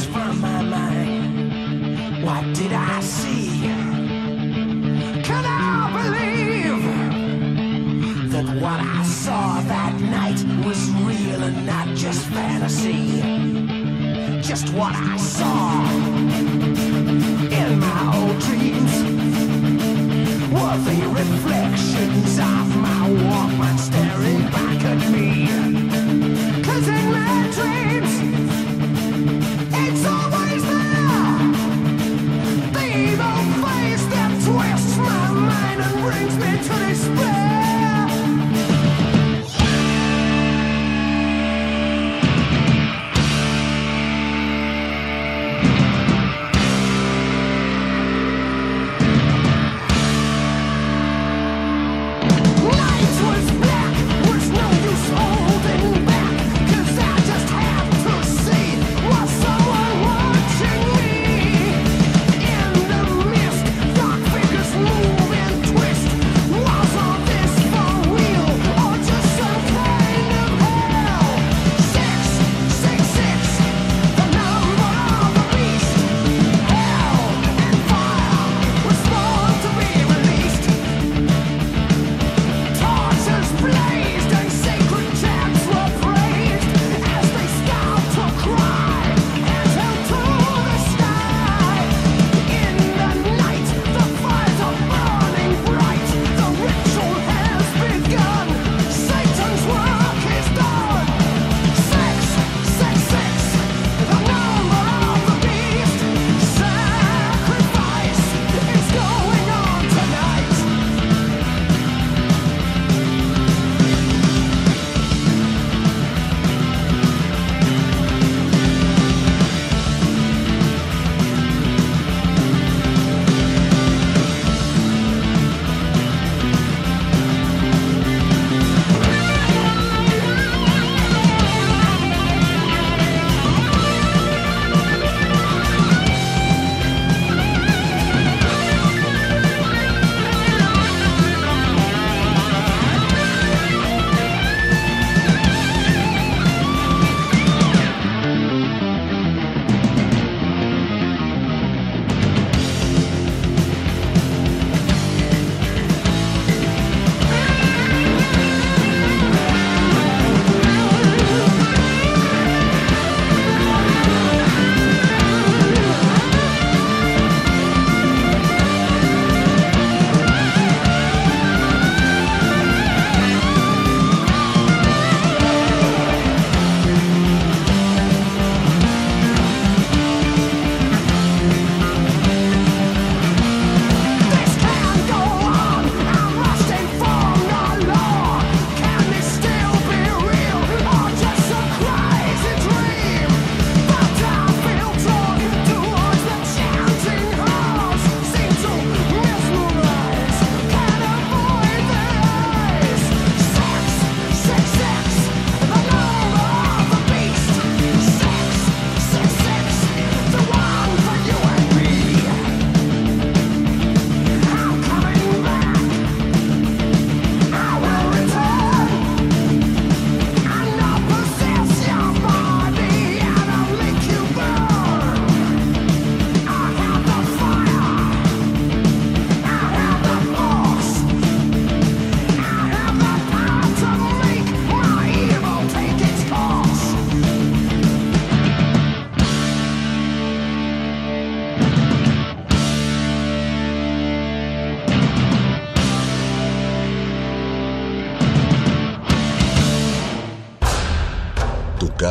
what did I see? Can I believe that what I saw that night was real and not just fantasy? Just what I saw in my old dreams were the reflections of my Walkman staring back.